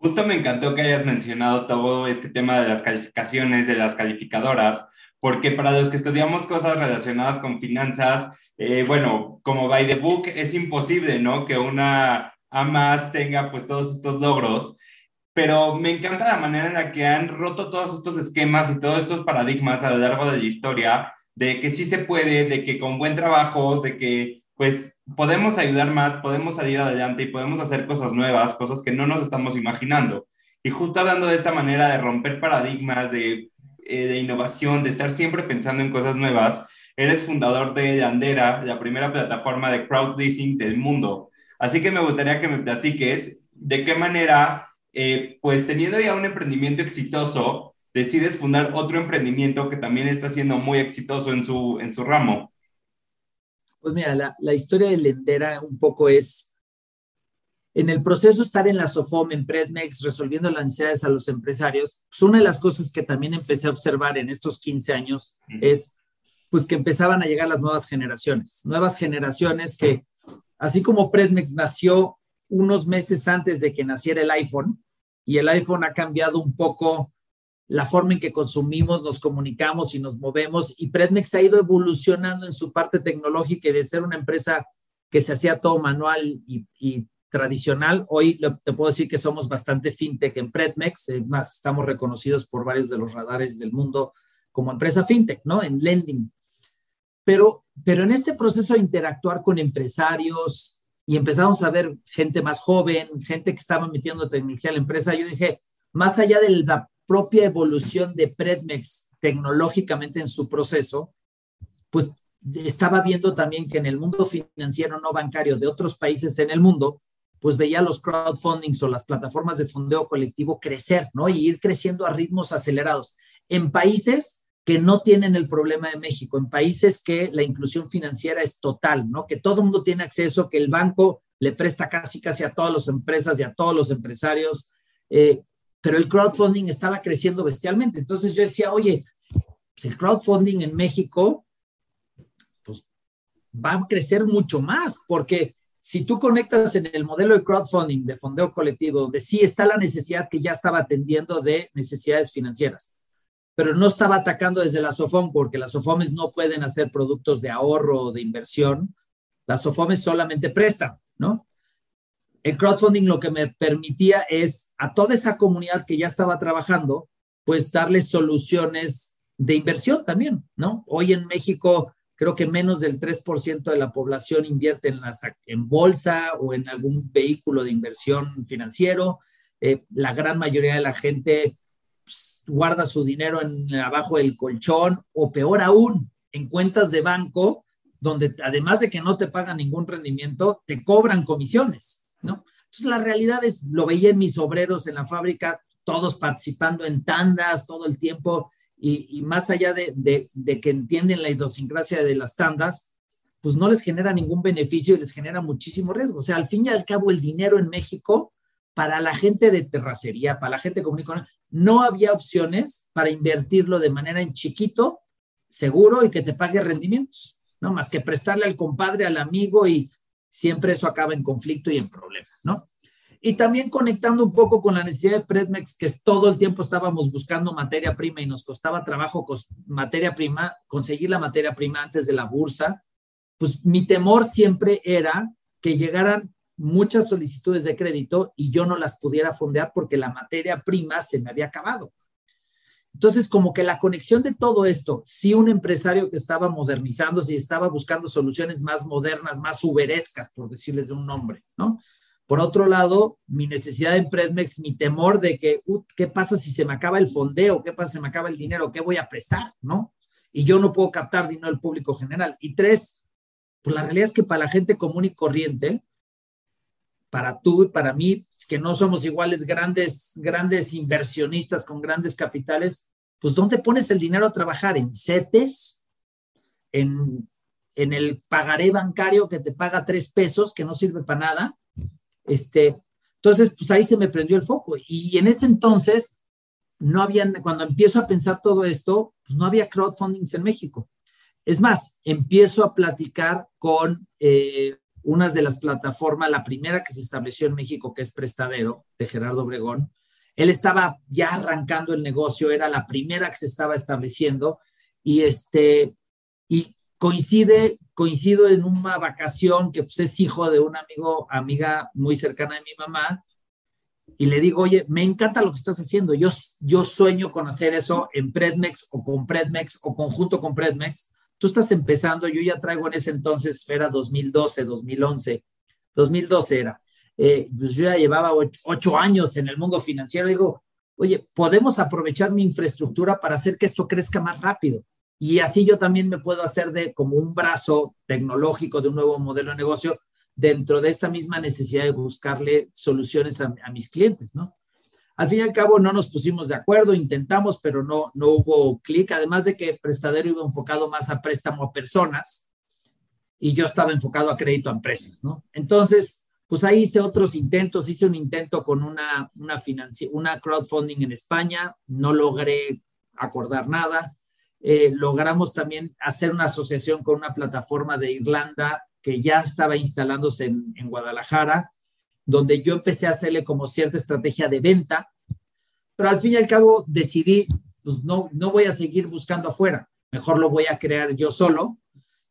Justo me encantó que hayas mencionado todo este tema de las calificaciones, de las calificadoras, porque para los que estudiamos cosas relacionadas con finanzas, eh, bueno, como by the book es imposible, ¿no? Que una AMAS tenga pues todos estos logros, pero me encanta la manera en la que han roto todos estos esquemas y todos estos paradigmas a lo largo de la historia, de que sí se puede, de que con buen trabajo, de que pues podemos ayudar más, podemos salir adelante y podemos hacer cosas nuevas, cosas que no nos estamos imaginando. Y justo hablando de esta manera de romper paradigmas, de, eh, de innovación, de estar siempre pensando en cosas nuevas, Eres fundador de Yandera, la primera plataforma de crowdleasing del mundo. Así que me gustaría que me platiques de qué manera, eh, pues teniendo ya un emprendimiento exitoso, decides fundar otro emprendimiento que también está siendo muy exitoso en su, en su ramo.
Pues mira, la, la historia de Lendera un poco es, en el proceso de estar en la SOFOM, en Predmex, resolviendo las necesidades a los empresarios, pues una de las cosas que también empecé a observar en estos 15 años es pues que empezaban a llegar las nuevas generaciones, nuevas generaciones que, así como Predmex nació unos meses antes de que naciera el iPhone, y el iPhone ha cambiado un poco la forma en que consumimos, nos comunicamos y nos movemos, y Predmex ha ido evolucionando en su parte tecnológica y de ser una empresa que se hacía todo manual y, tradicional, hoy te puedo decir que somos bastante fintech en Predmex, más estamos reconocidos por varios de los radares del mundo como empresa fintech, ¿no? En lending. Pero, pero en este proceso de interactuar con empresarios y empezamos a ver gente más joven, gente que estaba metiendo tecnología a la empresa, yo dije, más allá de la propia evolución de Predmex tecnológicamente en su proceso, pues estaba viendo también que en el mundo financiero no bancario de otros países en el mundo, pues veía los crowdfundings o las plataformas de fondeo colectivo crecer, ¿no? Y ir creciendo a ritmos acelerados. En países que no tienen el problema de México, en países que la inclusión financiera es total, ¿no? Que todo el mundo tiene acceso, que el banco le presta casi, casi a todas las empresas y a todos los empresarios, eh, pero el crowdfunding estaba creciendo bestialmente. Entonces yo decía, oye, pues el crowdfunding en México, pues va a crecer mucho más, porque si tú conectas en el modelo de crowdfunding, de fondeo colectivo, donde sí está la necesidad que ya estaba atendiendo de necesidades financieras, pero no estaba atacando desde la SOFOM, porque las SOFOMES no pueden hacer productos de ahorro o de inversión, las SOFOMES solamente prestan, ¿no? El crowdfunding lo que me permitía es a toda esa comunidad que ya estaba trabajando, pues darles soluciones de inversión también, ¿no? Hoy en México creo que menos del 3% de la población invierte en, las, en bolsa o en algún vehículo de inversión financiero. Eh, la gran mayoría de la gente guarda su dinero en, abajo del colchón o peor aún, en cuentas de banco, donde además de que no te pagan ningún rendimiento, te cobran comisiones, ¿no? Entonces la realidad es, lo veía en mis obreros en la fábrica, todos participando en tandas todo el tiempo, y, más allá de, que entienden la idiosincrasia de las tandas, pues no les genera ningún beneficio y les genera muchísimo riesgo. O sea, al fin y al cabo, el dinero en México, para la gente de terracería, para la gente común no había opciones para invertirlo de manera en chiquito, seguro y que te pague rendimientos, ¿no? Más que prestarle al compadre, al amigo y siempre eso acaba en conflicto y en problemas, ¿no? Y también conectando un poco con la necesidad de Predmex, que todo el tiempo estábamos buscando materia prima y nos costaba trabajo materia prima, conseguir la materia prima antes de la bursa, pues mi temor siempre era que llegaran muchas solicitudes de crédito y yo no las pudiera fondear porque la materia prima se me había acabado. Entonces, como que la conexión de todo esto, si un empresario que estaba modernizándose y estaba buscando soluciones más modernas, más uberescas, por decirles de un nombre, ¿no? Por otro lado, mi necesidad en Predmex, mi temor de que, ¿qué pasa si se me acaba el fondeo? ¿Qué pasa si se me acaba el dinero? ¿Qué voy a prestar? ¿No? Y yo no puedo captar dinero del público general. Y tres, pues la realidad es que para la gente común y corriente, para tú y para mí, que no somos iguales grandes, grandes inversionistas con grandes capitales, pues ¿dónde pones el dinero a trabajar? ¿En CETES? ¿En, en el pagaré bancario que te paga tres pesos, que no sirve para nada? Este, entonces, pues ahí se me prendió el foco. Y en ese entonces, no había, cuando empiezo a pensar todo esto, pues no había crowdfundings en México. Es más, empiezo a platicar con eh, unas de las plataformas, la primera que se estableció en México, que es Prestadero, de Gerardo Obregón. Él estaba ya arrancando el negocio, era la primera que se estaba estableciendo y, este, y coincide, coincido en una vacación que pues, es hijo de un amigo, amiga muy cercana de mi mamá, y le digo, oye, me encanta lo que estás haciendo, yo, yo sueño con hacer eso en Predmex o con Predmex o conjunto con Predmex. Tú estás empezando, yo ya traigo en ese entonces, era 2012, 2011, 2012 era. Eh, pues yo ya llevaba ocho, años en el mundo financiero. Digo, oye, podemos aprovechar mi infraestructura para hacer que esto crezca más rápido. Y así yo también me puedo hacer de como un brazo tecnológico de un nuevo modelo de negocio dentro de esta misma necesidad de buscarle soluciones a, mis clientes, ¿no? Al fin y al cabo no nos pusimos de acuerdo, intentamos, pero no, no hubo clic, además de que Prestadero iba enfocado más a préstamo a personas y yo estaba enfocado a crédito a empresas, ¿no? Entonces, pues ahí hice otros intentos, hice un intento con una, una, una crowdfunding en España, no logré acordar nada, eh, logramos también hacer una asociación con una plataforma de Irlanda que ya estaba instalándose en, Guadalajara, donde yo empecé a hacerle como cierta estrategia de venta, pero al fin y al cabo decidí, pues no, no voy a seguir buscando afuera, mejor lo voy a crear yo solo,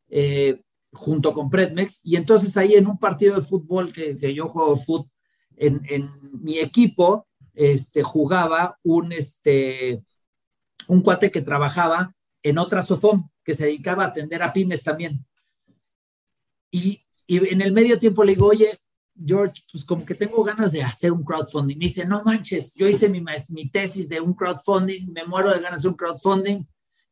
eh, junto con Predmex, y entonces ahí en un partido de fútbol que, que yo juego fútbol, en, en, mi equipo este, jugaba un, este, un cuate que trabajaba en otra SOFOM que se dedicaba a atender a pymes también. Y, en el medio tiempo le digo, oye, George, pues como que tengo ganas de hacer un crowdfunding. Me dice, no manches, yo hice mi, mi tesis de un crowdfunding, me muero de ganas de un crowdfunding.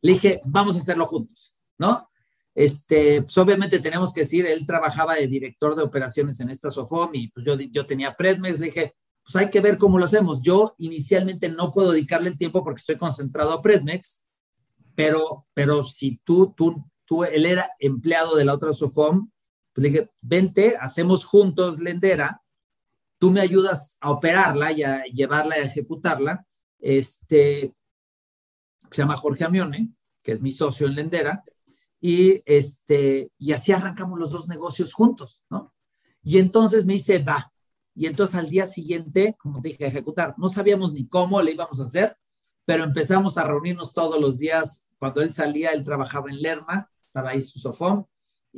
Le dije, vamos a hacerlo juntos, ¿no? Este, pues obviamente tenemos que decir, él trabajaba de director de operaciones en esta SOFOM y pues yo, yo tenía Predmex, le dije, pues hay que ver cómo lo hacemos. Yo inicialmente no puedo dedicarle el tiempo porque estoy concentrado a Predmex, pero, pero si tú, tú, tú, él era empleado de la otra SOFOM, pues le dije, vente, hacemos juntos Lendera, tú me ayudas a operarla y a llevarla y a ejecutarla, este, se llama Jorge Amione, que es mi socio en Lendera, y, este, y así arrancamos los dos negocios juntos, ¿no? Y entonces me dice, va. Y entonces al día siguiente, como dije, a ejecutar. No sabíamos ni cómo le íbamos a hacer, pero empezamos a reunirnos todos los días. Cuando él salía, él trabajaba en Lerma, estaba ahí su sofón,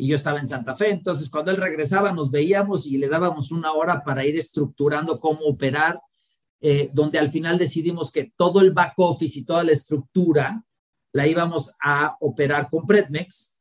y yo estaba en Santa Fe. Entonces, cuando él regresaba, nos veíamos y le dábamos una hora para ir estructurando cómo operar eh, donde al final decidimos que todo el back office y toda la estructura la íbamos a operar con Predmex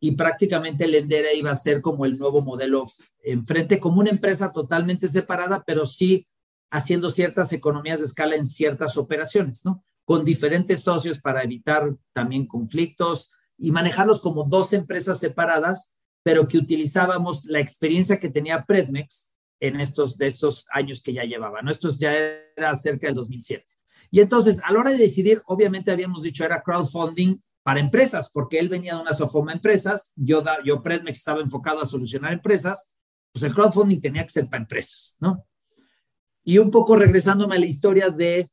y prácticamente Lendera iba a ser como el nuevo modelo enfrente, como una empresa totalmente separada, pero sí haciendo ciertas economías de escala en ciertas operaciones, ¿no? Con diferentes socios para evitar también conflictos y manejarlos como dos empresas separadas, pero que utilizábamos la experiencia que tenía Predmex en estos, de estos años que ya llevaba, ¿no? Esto ya era cerca del 2007. Y entonces, a la hora de decidir, obviamente habíamos dicho era crowdfunding para empresas, porque él venía de una Sofoma Empresas, yo, da, yo Predmex estaba enfocado a solucionar empresas, pues el crowdfunding tenía que ser para empresas, ¿no? Y un poco regresándome a la historia de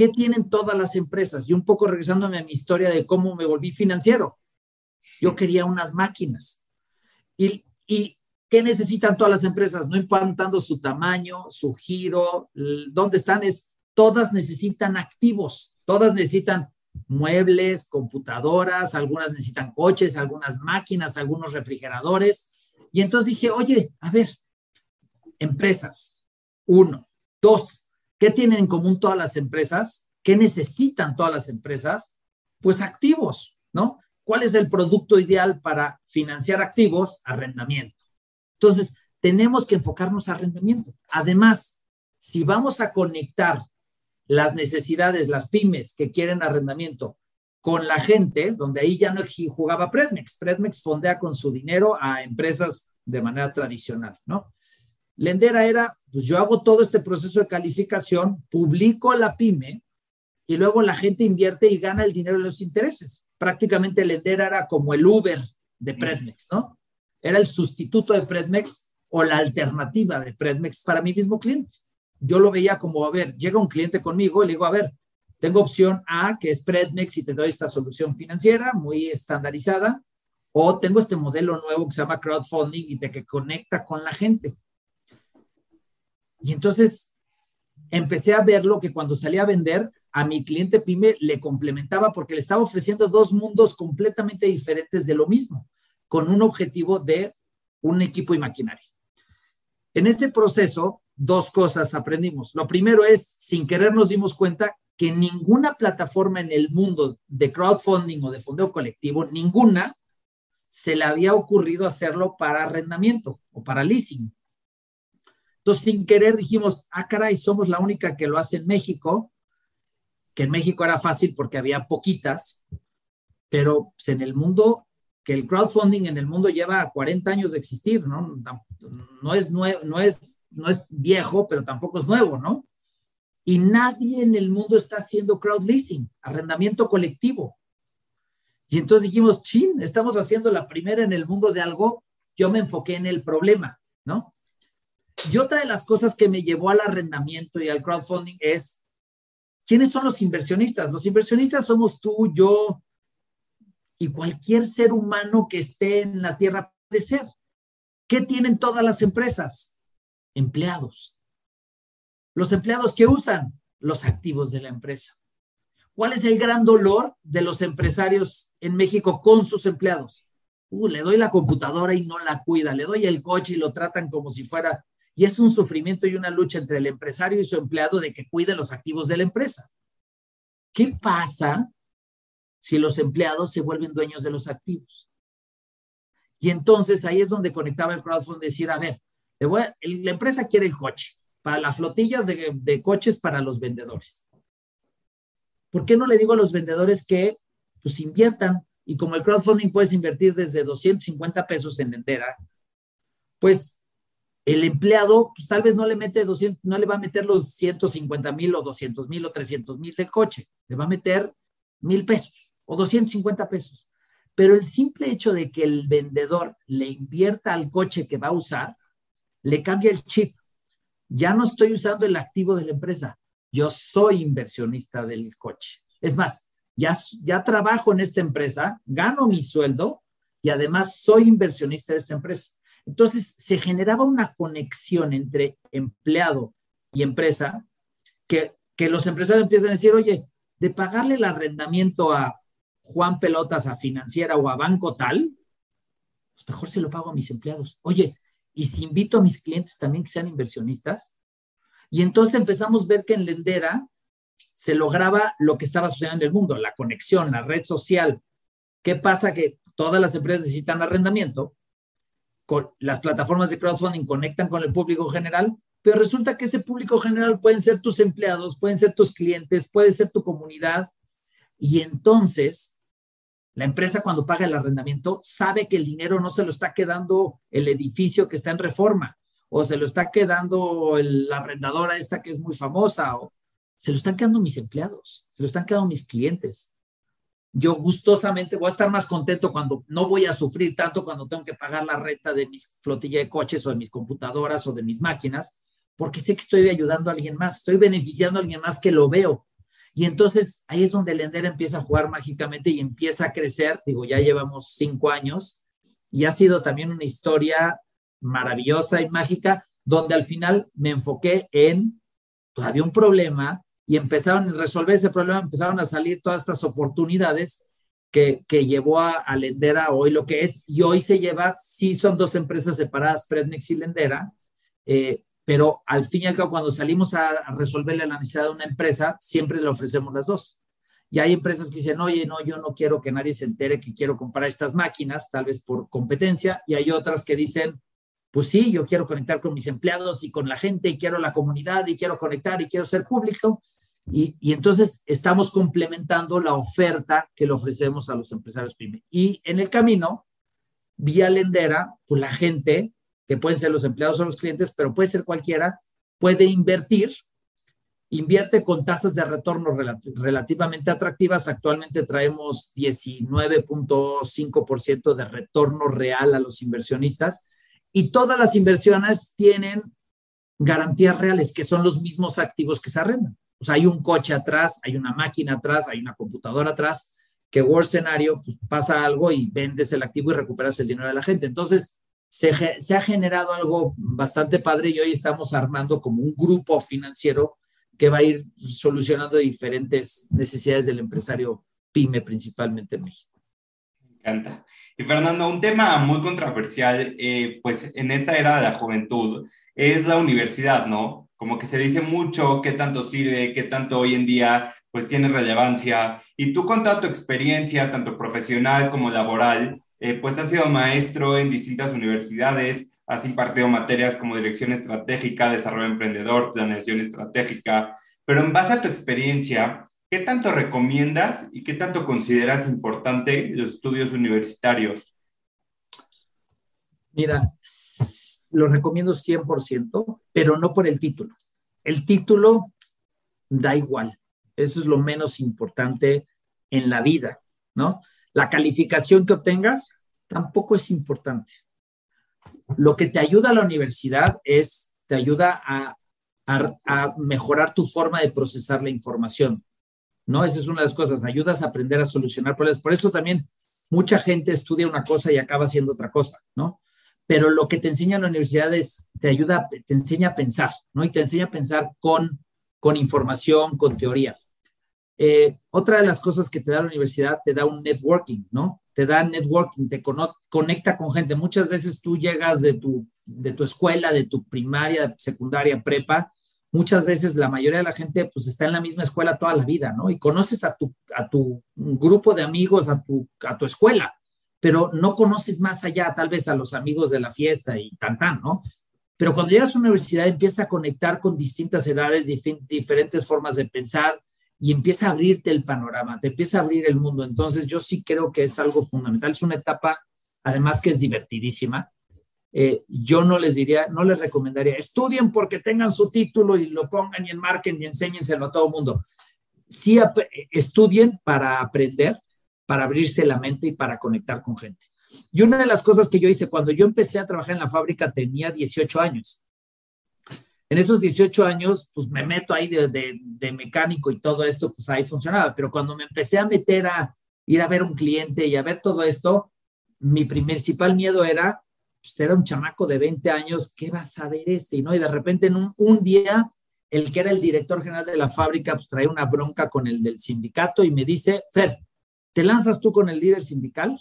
qué tienen todas las empresas y un poco regresándome a mi historia de cómo me volví financiero. Yo quería unas máquinas. Y, y ¿Qué necesitan todas las empresas? No importando su tamaño, su giro, dónde están, es todas necesitan activos, todas necesitan muebles, computadoras, algunas necesitan coches, algunas máquinas, algunos refrigeradores. Y entonces dije, oye, a ver, empresas, uno, dos, ¿qué tienen en común todas las empresas? ¿Qué necesitan todas las empresas? Pues activos, ¿no? ¿Cuál es el producto ideal para financiar activos? Arrendamiento. Entonces, tenemos que enfocarnos a arrendamiento. Además, si vamos a conectar las necesidades, las pymes que quieren arrendamiento con la gente, donde ahí ya no jugaba Predmex. Predmex fondea con su dinero a empresas de manera tradicional, ¿no? Lendera era, pues yo hago todo este proceso de calificación, publico la pyme y luego la gente invierte y gana el dinero de los intereses. Prácticamente Lendera era como el Uber de Predmex, ¿no? era el sustituto de Predmex o la alternativa de Predmex para mi mismo cliente. Yo lo veía como, a ver, llega un cliente conmigo y le digo, a ver, tengo opción A, que es Predmex y te doy esta solución financiera muy estandarizada, o tengo este modelo nuevo que se llama crowdfunding y de que conecta con la gente. Y entonces empecé a ver lo que cuando salía a vender, a mi cliente pyme le complementaba porque le estaba ofreciendo dos mundos completamente diferentes de lo mismo con un objetivo de un equipo y maquinaria. En ese proceso, dos cosas aprendimos. Lo primero es, sin querer nos dimos cuenta que ninguna plataforma en el mundo de crowdfunding o de fondeo colectivo, ninguna, se le había ocurrido hacerlo para arrendamiento o para leasing. Entonces, sin querer dijimos, ah, caray, somos la única que lo hace en México, que en México era fácil porque había poquitas, pero pues, en el mundo que el crowdfunding en el mundo lleva 40 años de existir, ¿no? No es, no es, no es viejo, pero tampoco es nuevo, ¿no? Y nadie en el mundo está haciendo crowd leasing, arrendamiento colectivo. Y entonces dijimos, chin, estamos haciendo la primera en el mundo de algo, yo me enfoqué en el problema, ¿no? Y otra de las cosas que me llevó al arrendamiento y al crowdfunding es, ¿quiénes son los inversionistas? Los inversionistas somos tú, yo, y cualquier ser humano que esté en la tierra puede ser. ¿Qué tienen todas las empresas? Empleados. Los empleados que usan los activos de la empresa. ¿Cuál es el gran dolor de los empresarios en México con sus empleados? Uh, le doy la computadora y no la cuida, le doy el coche y lo tratan como si fuera, y es un sufrimiento y una lucha entre el empresario y su empleado de que cuide los activos de la empresa. ¿Qué pasa si los empleados se vuelven dueños de los activos. Y entonces ahí es donde conectaba el crowdfunding, decir, a ver, la empresa quiere el coche, para las flotillas de, coches para los vendedores. ¿Por qué no le digo a los vendedores que pues inviertan. Y como el crowdfunding puedes invertir desde 250 pesos en Lendera, pues el empleado, pues tal vez no le mete 200, no le va a meter los 150 mil o 200 mil o 300 mil del coche, le va a meter mil pesos o 250 pesos. Pero el simple hecho de que el vendedor le invierta al coche que va a usar, le cambia el chip. Ya no estoy usando el activo de la empresa, yo soy inversionista del coche. Es más, ya, ya trabajo en esta empresa, gano mi sueldo y además soy inversionista de esta empresa. Entonces se generaba una conexión entre empleado y empresa que, que los empresarios empiezan a decir, oye, de pagarle el arrendamiento a Juan Pelotas, a financiera o a banco tal, pues mejor se lo pago a mis empleados. Oye, y si invito a mis clientes también que sean inversionistas. Y entonces empezamos a ver que en Lendera se lograba lo que estaba sucediendo en el mundo, la conexión, la red social. ¿Qué pasa? Que todas las empresas necesitan arrendamiento, las plataformas de crowdfunding conectan con el público general, pero resulta que ese público general pueden ser tus empleados, pueden ser tus clientes, puede ser tu comunidad. Y entonces la empresa cuando paga el arrendamiento sabe que el dinero no se lo está quedando el edificio que está en reforma o se lo está quedando la arrendadora esta que es muy famosa o se lo están quedando mis empleados, se lo están quedando mis clientes. Yo gustosamente voy a estar más contento cuando no voy a sufrir tanto cuando tengo que pagar la renta de mis flotilla de coches o de mis computadoras o de mis máquinas, porque sé que estoy ayudando a alguien más, estoy beneficiando a alguien más que lo veo, y entonces ahí es donde Lender empieza a jugar mágicamente y empieza a crecer. Digo, ya llevamos cinco años y ha sido también una historia maravillosa y mágica, donde al final me enfoqué en, pues había un problema y empezaron a resolver ese problema, empezaron a salir todas estas oportunidades que, que llevó a, a, Lendera hoy lo que es, y hoy se lleva, sí son dos empresas separadas, Prednex y Lendera, eh, pero al fin y al cabo, cuando salimos a, resolverle la necesidad de una empresa, siempre le ofrecemos las dos. Y hay empresas que dicen, oye, no, yo no quiero que nadie se entere que quiero comprar estas máquinas, tal vez por competencia, y hay otras que dicen, pues sí, yo quiero conectar con mis empleados y con la gente, y quiero la comunidad, y quiero conectar, y quiero ser público. Y, entonces estamos complementando la oferta que le ofrecemos a los empresarios PYME. Y en el camino, vía Lendera, pues la gente que pueden ser los empleados o los clientes, pero puede ser cualquiera, puede invertir, invierte con tasas de retorno relativamente atractivas. Actualmente traemos 19.5% de retorno real a los inversionistas y todas las inversiones tienen garantías reales, que son los mismos activos que se arrendan. Hay un coche atrás, hay una máquina atrás, hay una computadora atrás, que worst scenario, pues pasa algo y vendes el activo y recuperas el dinero de la gente. Entonces, se, ha generado algo bastante padre y hoy estamos armando como un grupo financiero que va a ir solucionando diferentes necesidades del empresario pyme, principalmente en México.
Me encanta. Y Fernando, un tema muy controversial, eh, pues en esta era de la juventud, es la universidad, ¿no? Como que se dice mucho qué tanto sirve, qué tanto hoy en día pues tiene relevancia. Y tú con toda tu experiencia, tanto profesional como laboral, eh, pues has sido maestro en distintas universidades, has impartido materias como dirección estratégica, desarrollo emprendedor, planeación estratégica, pero en base a tu experiencia, ¿qué tanto recomiendas y qué tanto consideras importante los estudios universitarios?
Mira, lo recomiendo 100%, pero no por el título. El título da igual. Eso es lo menos importante en la vida, ¿no? La calificación que obtengas tampoco es importante. Lo que te ayuda a la universidad es, te ayuda a, mejorar tu forma de procesar la información. ¿no? Esa es una de las cosas, ayudas a aprender a solucionar problemas. Por eso también mucha gente estudia una cosa y acaba haciendo otra cosa, ¿no? Pero lo que te enseña la universidad es, te ayuda, te enseña a pensar, ¿no? Y te enseña a pensar con, con información, con teoría. Eh, otra de las cosas que te da la universidad, te da un networking, ¿no? Te da networking, te conecta con gente. Muchas veces tú llegas de tu, de tu escuela, de tu primaria, secundaria, prepa, muchas veces la mayoría de la gente pues está en la misma escuela toda la vida, ¿no? Y conoces a tu, a tu grupo de amigos, a tu, a tu escuela, pero no conoces más allá, tal vez a los amigos de la fiesta y tan, tan, ¿no? Pero cuando llegas a la universidad empiezas a conectar con distintas edades, diferentes formas de pensar, y empieza a abrirte el panorama, te empieza a abrir el mundo. Entonces yo sí creo que es algo fundamental, es una etapa además que es divertidísima. Eh, yo no les diría, no les recomendaría, estudien porque tengan su título y lo pongan y enmarquen y enséñenselo a todo el mundo. Sí estudien para aprender, para abrirse la mente y para conectar con gente. Y una de las cosas que yo hice cuando yo empecé a trabajar en la fábrica tenía 18 años. En esos 18 años, pues me meto ahí de, mecánico y todo esto, pues ahí funcionaba. Pero cuando me empecé a meter a ir a ver un cliente y a ver todo esto, mi principal miedo era, pues un chamaco de 20 años, ¿qué vas a ver este? ¿no? Y de repente en un, un día, el que era el director general de la fábrica, pues trae una bronca con el del sindicato y me dice, Fer, ¿te lanzas tú con el líder sindical?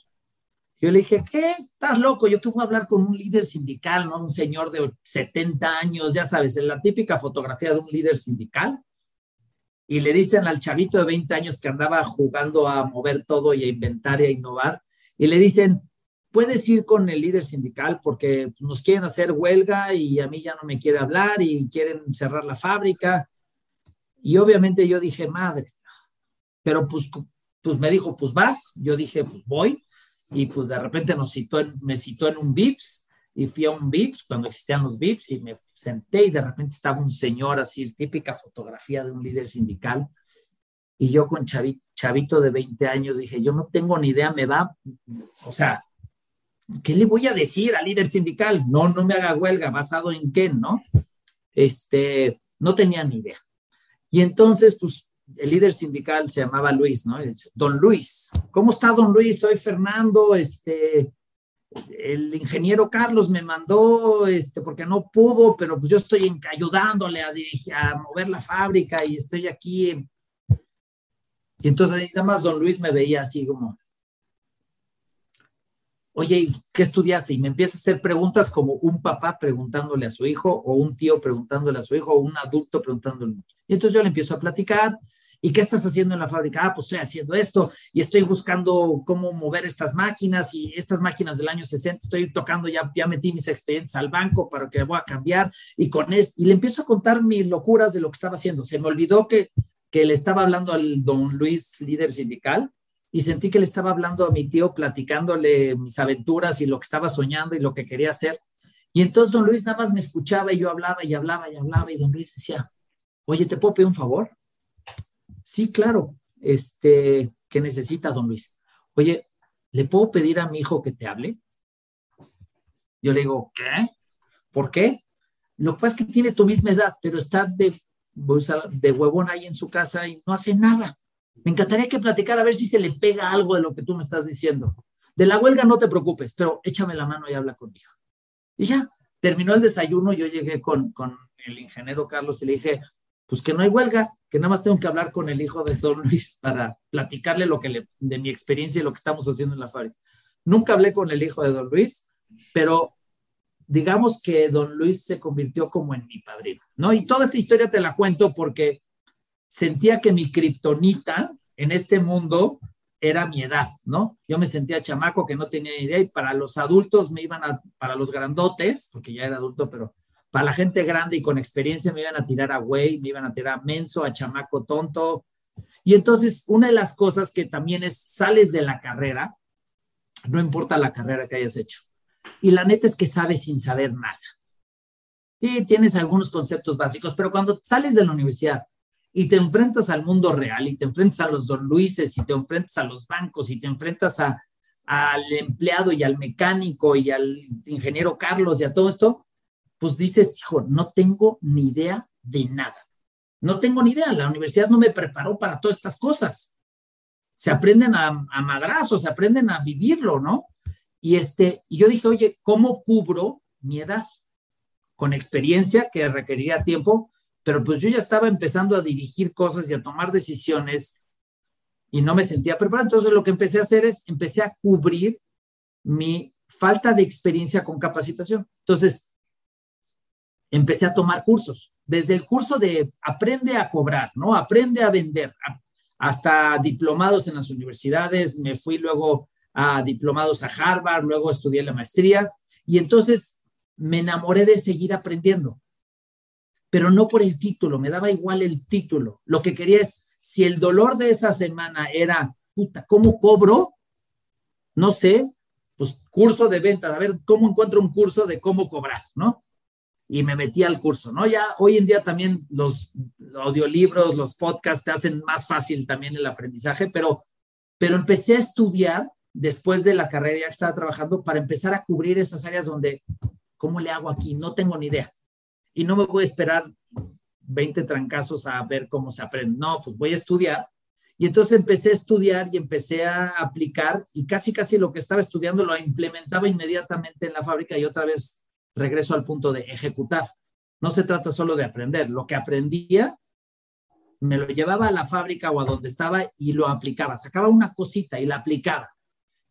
Yo le dije, ¿qué? ¿Estás loco? Yo qué voy a hablar con un líder sindical, ¿no? Un señor de 70 años, ya sabes, en la típica fotografía de un líder sindical. Y le dicen al chavito de 20 años que andaba jugando a mover todo y a inventar y a innovar, y le dicen, puedes ir con el líder sindical porque nos quieren hacer huelga y a mí ya no me quiere hablar y quieren cerrar la fábrica. Y obviamente yo dije, madre, pero pues, pues me dijo, pues vas. Yo dije, pues voy y pues de repente nos citó me citó en un VIPS y fui a un VIPS cuando existían los VIPS y me senté y de repente estaba un señor así, típica fotografía de un líder sindical y yo con chavito, chavito de 20 años dije, yo no tengo ni idea, me va, o sea, ¿qué le voy a decir al líder sindical? No, no me haga huelga, basado en qué, ¿no? Este, no tenía ni idea. Y entonces, pues el líder sindical se llamaba Luis, ¿no? Don Luis, ¿cómo está don Luis? Soy Fernando, este, el ingeniero Carlos me mandó, este, porque no pudo, pero pues yo estoy ayudándole a dirigir, a mover la fábrica y estoy aquí. Y entonces nada más don Luis me veía así como, oye, ¿qué estudiaste? Y me empieza a hacer preguntas como un papá preguntándole a su hijo, o un tío preguntándole a su hijo, o un adulto preguntándole. Y entonces yo le empiezo a platicar, ¿Y qué estás haciendo en la fábrica? Ah, pues estoy haciendo esto y estoy buscando cómo mover estas máquinas y estas máquinas del año 60, estoy tocando, ya, ya metí mis expedientes al banco para que voy a cambiar y con eso, y le empiezo a contar mis locuras de lo que estaba haciendo. Se me olvidó que, que le estaba hablando al don Luis, líder sindical, y sentí que le estaba hablando a mi tío, platicándole mis aventuras y lo que estaba soñando y lo que quería hacer. Y entonces don Luis nada más me escuchaba y yo hablaba y hablaba y hablaba y don Luis decía, oye, ¿te puedo pedir un favor? Sí, claro. Este, ¿qué necesita, don Luis? Oye, ¿le puedo pedir a mi hijo que te hable? Yo le digo, ¿qué? ¿Por qué? Lo que pasa es que tiene tu misma edad, pero está de, de huevón ahí en su casa y no hace nada. Me encantaría que platicara a ver si se le pega algo de lo que tú me estás diciendo. De la huelga no te preocupes, pero échame la mano y habla conmigo. Y ya, terminó el desayuno, yo llegué con, con el ingeniero Carlos y le dije, pues que no hay huelga, que nada más tengo que hablar con el hijo de Don Luis para platicarle lo que le, de mi experiencia y lo que estamos haciendo en la fábrica. Nunca hablé con el hijo de Don Luis, pero digamos que Don Luis se convirtió como en mi padrino, ¿no? Y toda esta historia te la cuento porque sentía que mi kriptonita en este mundo era mi edad, ¿no? Yo me sentía chamaco que no tenía idea y para los adultos me iban a, para los grandotes, porque ya era adulto, pero para la gente grande y con experiencia me iban a tirar a güey, me iban a tirar a menso, a chamaco tonto. Y entonces, una de las cosas que también es, sales de la carrera, no importa la carrera que hayas hecho. Y la neta es que sabes sin saber nada. Y tienes algunos conceptos básicos, pero cuando sales de la universidad y te enfrentas al mundo real y te enfrentas a los don Luises y te enfrentas a los bancos y te enfrentas al empleado y al mecánico y al ingeniero Carlos y a todo esto, pues dices, hijo, no tengo ni idea de nada. No tengo ni idea, la universidad no me preparó para todas estas cosas. Se aprenden a, a se aprenden a vivirlo, ¿no? Y, este, y yo dije, oye, ¿cómo cubro mi edad? Con experiencia que requería tiempo, pero pues yo ya estaba empezando a dirigir cosas y a tomar decisiones y no me sentía preparado. Entonces lo que empecé a hacer es, empecé a cubrir mi falta de experiencia con capacitación. Entonces, empecé a tomar cursos, desde el curso de aprende a cobrar, ¿no? Aprende a vender, hasta diplomados en las universidades, me fui luego a diplomados a Harvard, luego estudié la maestría y entonces me enamoré de seguir aprendiendo, pero no por el título, me daba igual el título, lo que quería es Si el dolor de esa semana era, puta, ¿cómo cobro? No sé, pues curso de venta, a ver cómo encuentro un curso de cómo cobrar, ¿no? Y me metí al curso, ¿no? Ya hoy en día también los audiolibros, los podcasts se hacen más fácil también el aprendizaje, pero, pero empecé a estudiar después de la carrera que estaba trabajando para empezar a cubrir esas áreas donde, ¿cómo le hago aquí? No tengo ni idea. Y no me voy a esperar 20 trancazos a ver cómo se aprende. No, pues voy a estudiar. Y entonces empecé a estudiar y empecé a aplicar y casi, casi lo que estaba estudiando lo implementaba inmediatamente en la fábrica y otra vez regreso al punto de ejecutar. No se trata solo de aprender. Lo que aprendía, me lo llevaba a la fábrica o a donde estaba y lo aplicaba. Sacaba una cosita y la aplicaba.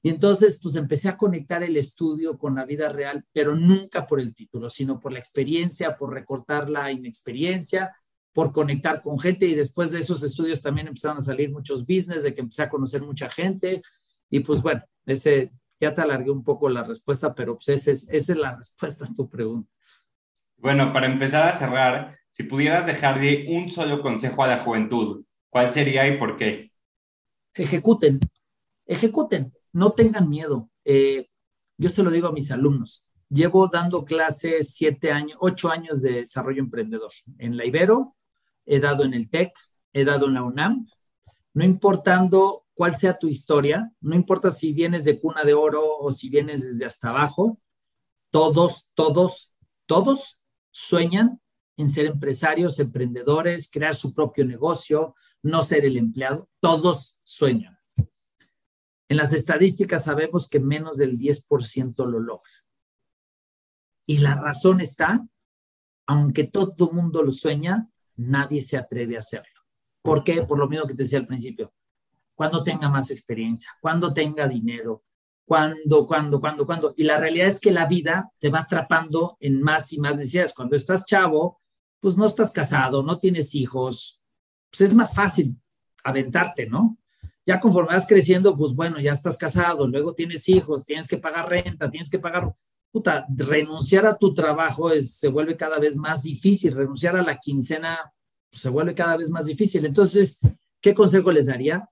Y entonces, pues empecé a conectar el estudio con la vida real, pero nunca por el título, sino por la experiencia, por recortar la inexperiencia, por conectar con gente. Y después de esos estudios también empezaron a salir muchos business, de que empecé a conocer mucha gente. Y pues bueno, ese, ya te alargué un poco la respuesta, pero pues es, esa es la respuesta a tu pregunta.
Bueno, para empezar a cerrar, si pudieras dejarle un solo consejo a la juventud, ¿cuál sería y por qué?
Ejecuten, ejecuten no tengan miedo. Eh, yo se lo digo a mis alumnos. Llevo dando clases siete años, ocho años de desarrollo emprendedor. En la Ibero, he dado en el TEC, he dado en la UNAM. No importando cuál sea tu historia, no importa si vienes de cuna de oro o si vienes desde hasta abajo, todos, todos, todos sueñan en ser empresarios, emprendedores, crear su propio negocio, no ser el empleado. Todos sueñan. En las estadísticas sabemos que menos del 10% lo logra. Y la razón está, aunque todo el mundo lo sueña, nadie se atreve a hacerlo. ¿Por qué? Por lo mismo que te decía al principio. Cuando tenga más experiencia, cuando tenga dinero, cuando, cuando, cuando, cuando. Y la realidad es que la vida te va atrapando en más y más necesidades. Cuando estás chavo, pues no estás casado, no tienes hijos, pues es más fácil aventarte, ¿no? Ya conforme vas creciendo, pues bueno, ya estás casado, luego tienes hijos, tienes que pagar renta, tienes que pagar, puta, renunciar a tu trabajo se vuelve cada vez más difícil, renunciar a la quincena pues, se vuelve cada vez más difícil. Entonces, ¿qué consejo les daría?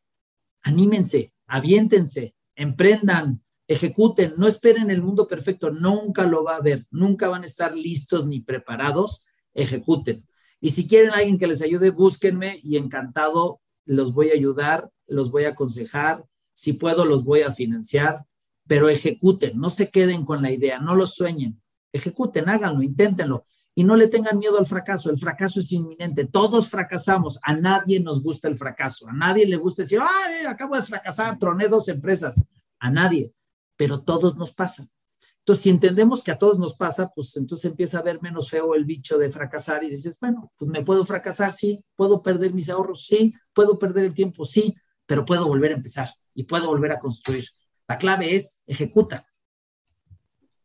Anímense, aviéntense, emprendan, ejecuten, no esperen el mundo perfecto, nunca lo va a haber, nunca van a estar listos ni preparados, ejecuten. Y si quieren alguien que les ayude, búsquenme y encantado los voy a ayudar, los voy a aconsejar, si puedo los voy a financiar, pero ejecuten, no se queden con la idea, no lo sueñen, ejecuten, háganlo, inténtenlo y no le tengan miedo al fracaso, el fracaso es inminente, todos fracasamos, a nadie nos gusta el fracaso, a nadie le gusta decir, ay, acabo de fracasar, troné dos empresas, a nadie, pero todos nos pasa. Entonces, si entendemos que a todos nos pasa, pues entonces empieza a ver menos feo el bicho de fracasar y dices, bueno, pues me puedo fracasar, sí, puedo perder mis ahorros, sí, puedo perder el tiempo, sí, pero puedo volver a empezar y puedo volver a construir. La clave es ejecuta.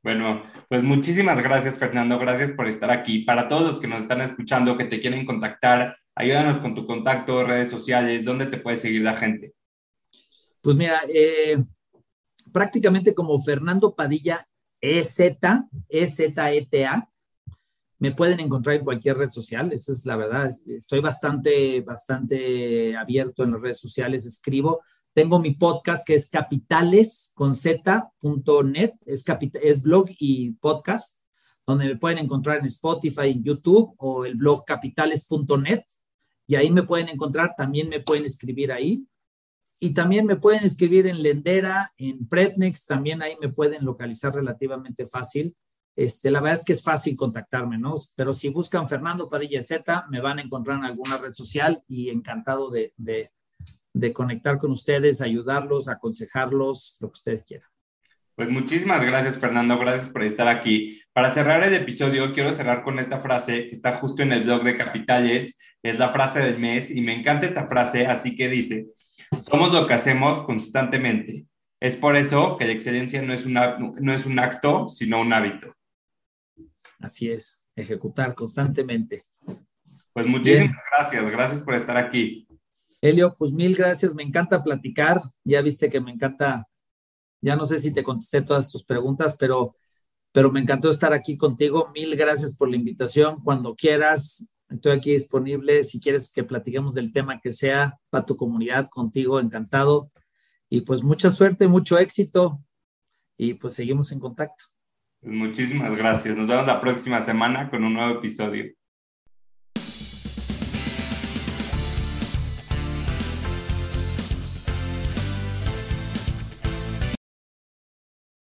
Bueno, pues muchísimas gracias, Fernando. Gracias por estar aquí. Para todos los que nos están escuchando, que te quieren contactar, ayúdanos con tu contacto, redes sociales, ¿dónde te puede seguir la gente?
Pues mira, eh, prácticamente como Fernando Padilla EZ, EZETA. Me pueden encontrar en cualquier red social, esa es la verdad. Estoy bastante, bastante abierto en las redes sociales, escribo. Tengo mi podcast que es capitales con z.net, es, es blog y podcast, donde me pueden encontrar en Spotify, en YouTube o el blog capitales.net. Y ahí me pueden encontrar, también me pueden escribir ahí. Y también me pueden escribir en Lendera, en Pretnex, también ahí me pueden localizar relativamente fácil. Este, la verdad es que es fácil contactarme, ¿no? Pero si buscan Fernando Padilla Z, me van a encontrar en alguna red social y encantado de, de conectar con ustedes, ayudarlos, aconsejarlos, lo que ustedes quieran.
Pues muchísimas gracias, Fernando. Gracias por estar aquí. Para cerrar el episodio, quiero cerrar con esta frase que está justo en el blog de Capitales. Es la frase del mes y me encanta esta frase, así que dice, somos lo que hacemos constantemente. Es por eso que la excelencia no es, una, no es un acto, sino un hábito.
Así es, ejecutar constantemente.
Pues muchísimas gracias, gracias por estar aquí.
Elio, pues mil gracias, me encanta platicar. Ya viste que me encanta, ya no sé si te contesté todas tus preguntas, pero, pero me encantó estar aquí contigo. Mil gracias por la invitación. Cuando quieras, Estoy aquí disponible si quieres que platiquemos del tema que sea para tu comunidad, contigo, encantado. Y pues mucha suerte, mucho éxito y pues seguimos en contacto.
Muchísimas gracias. Nos vemos la próxima semana con un nuevo episodio.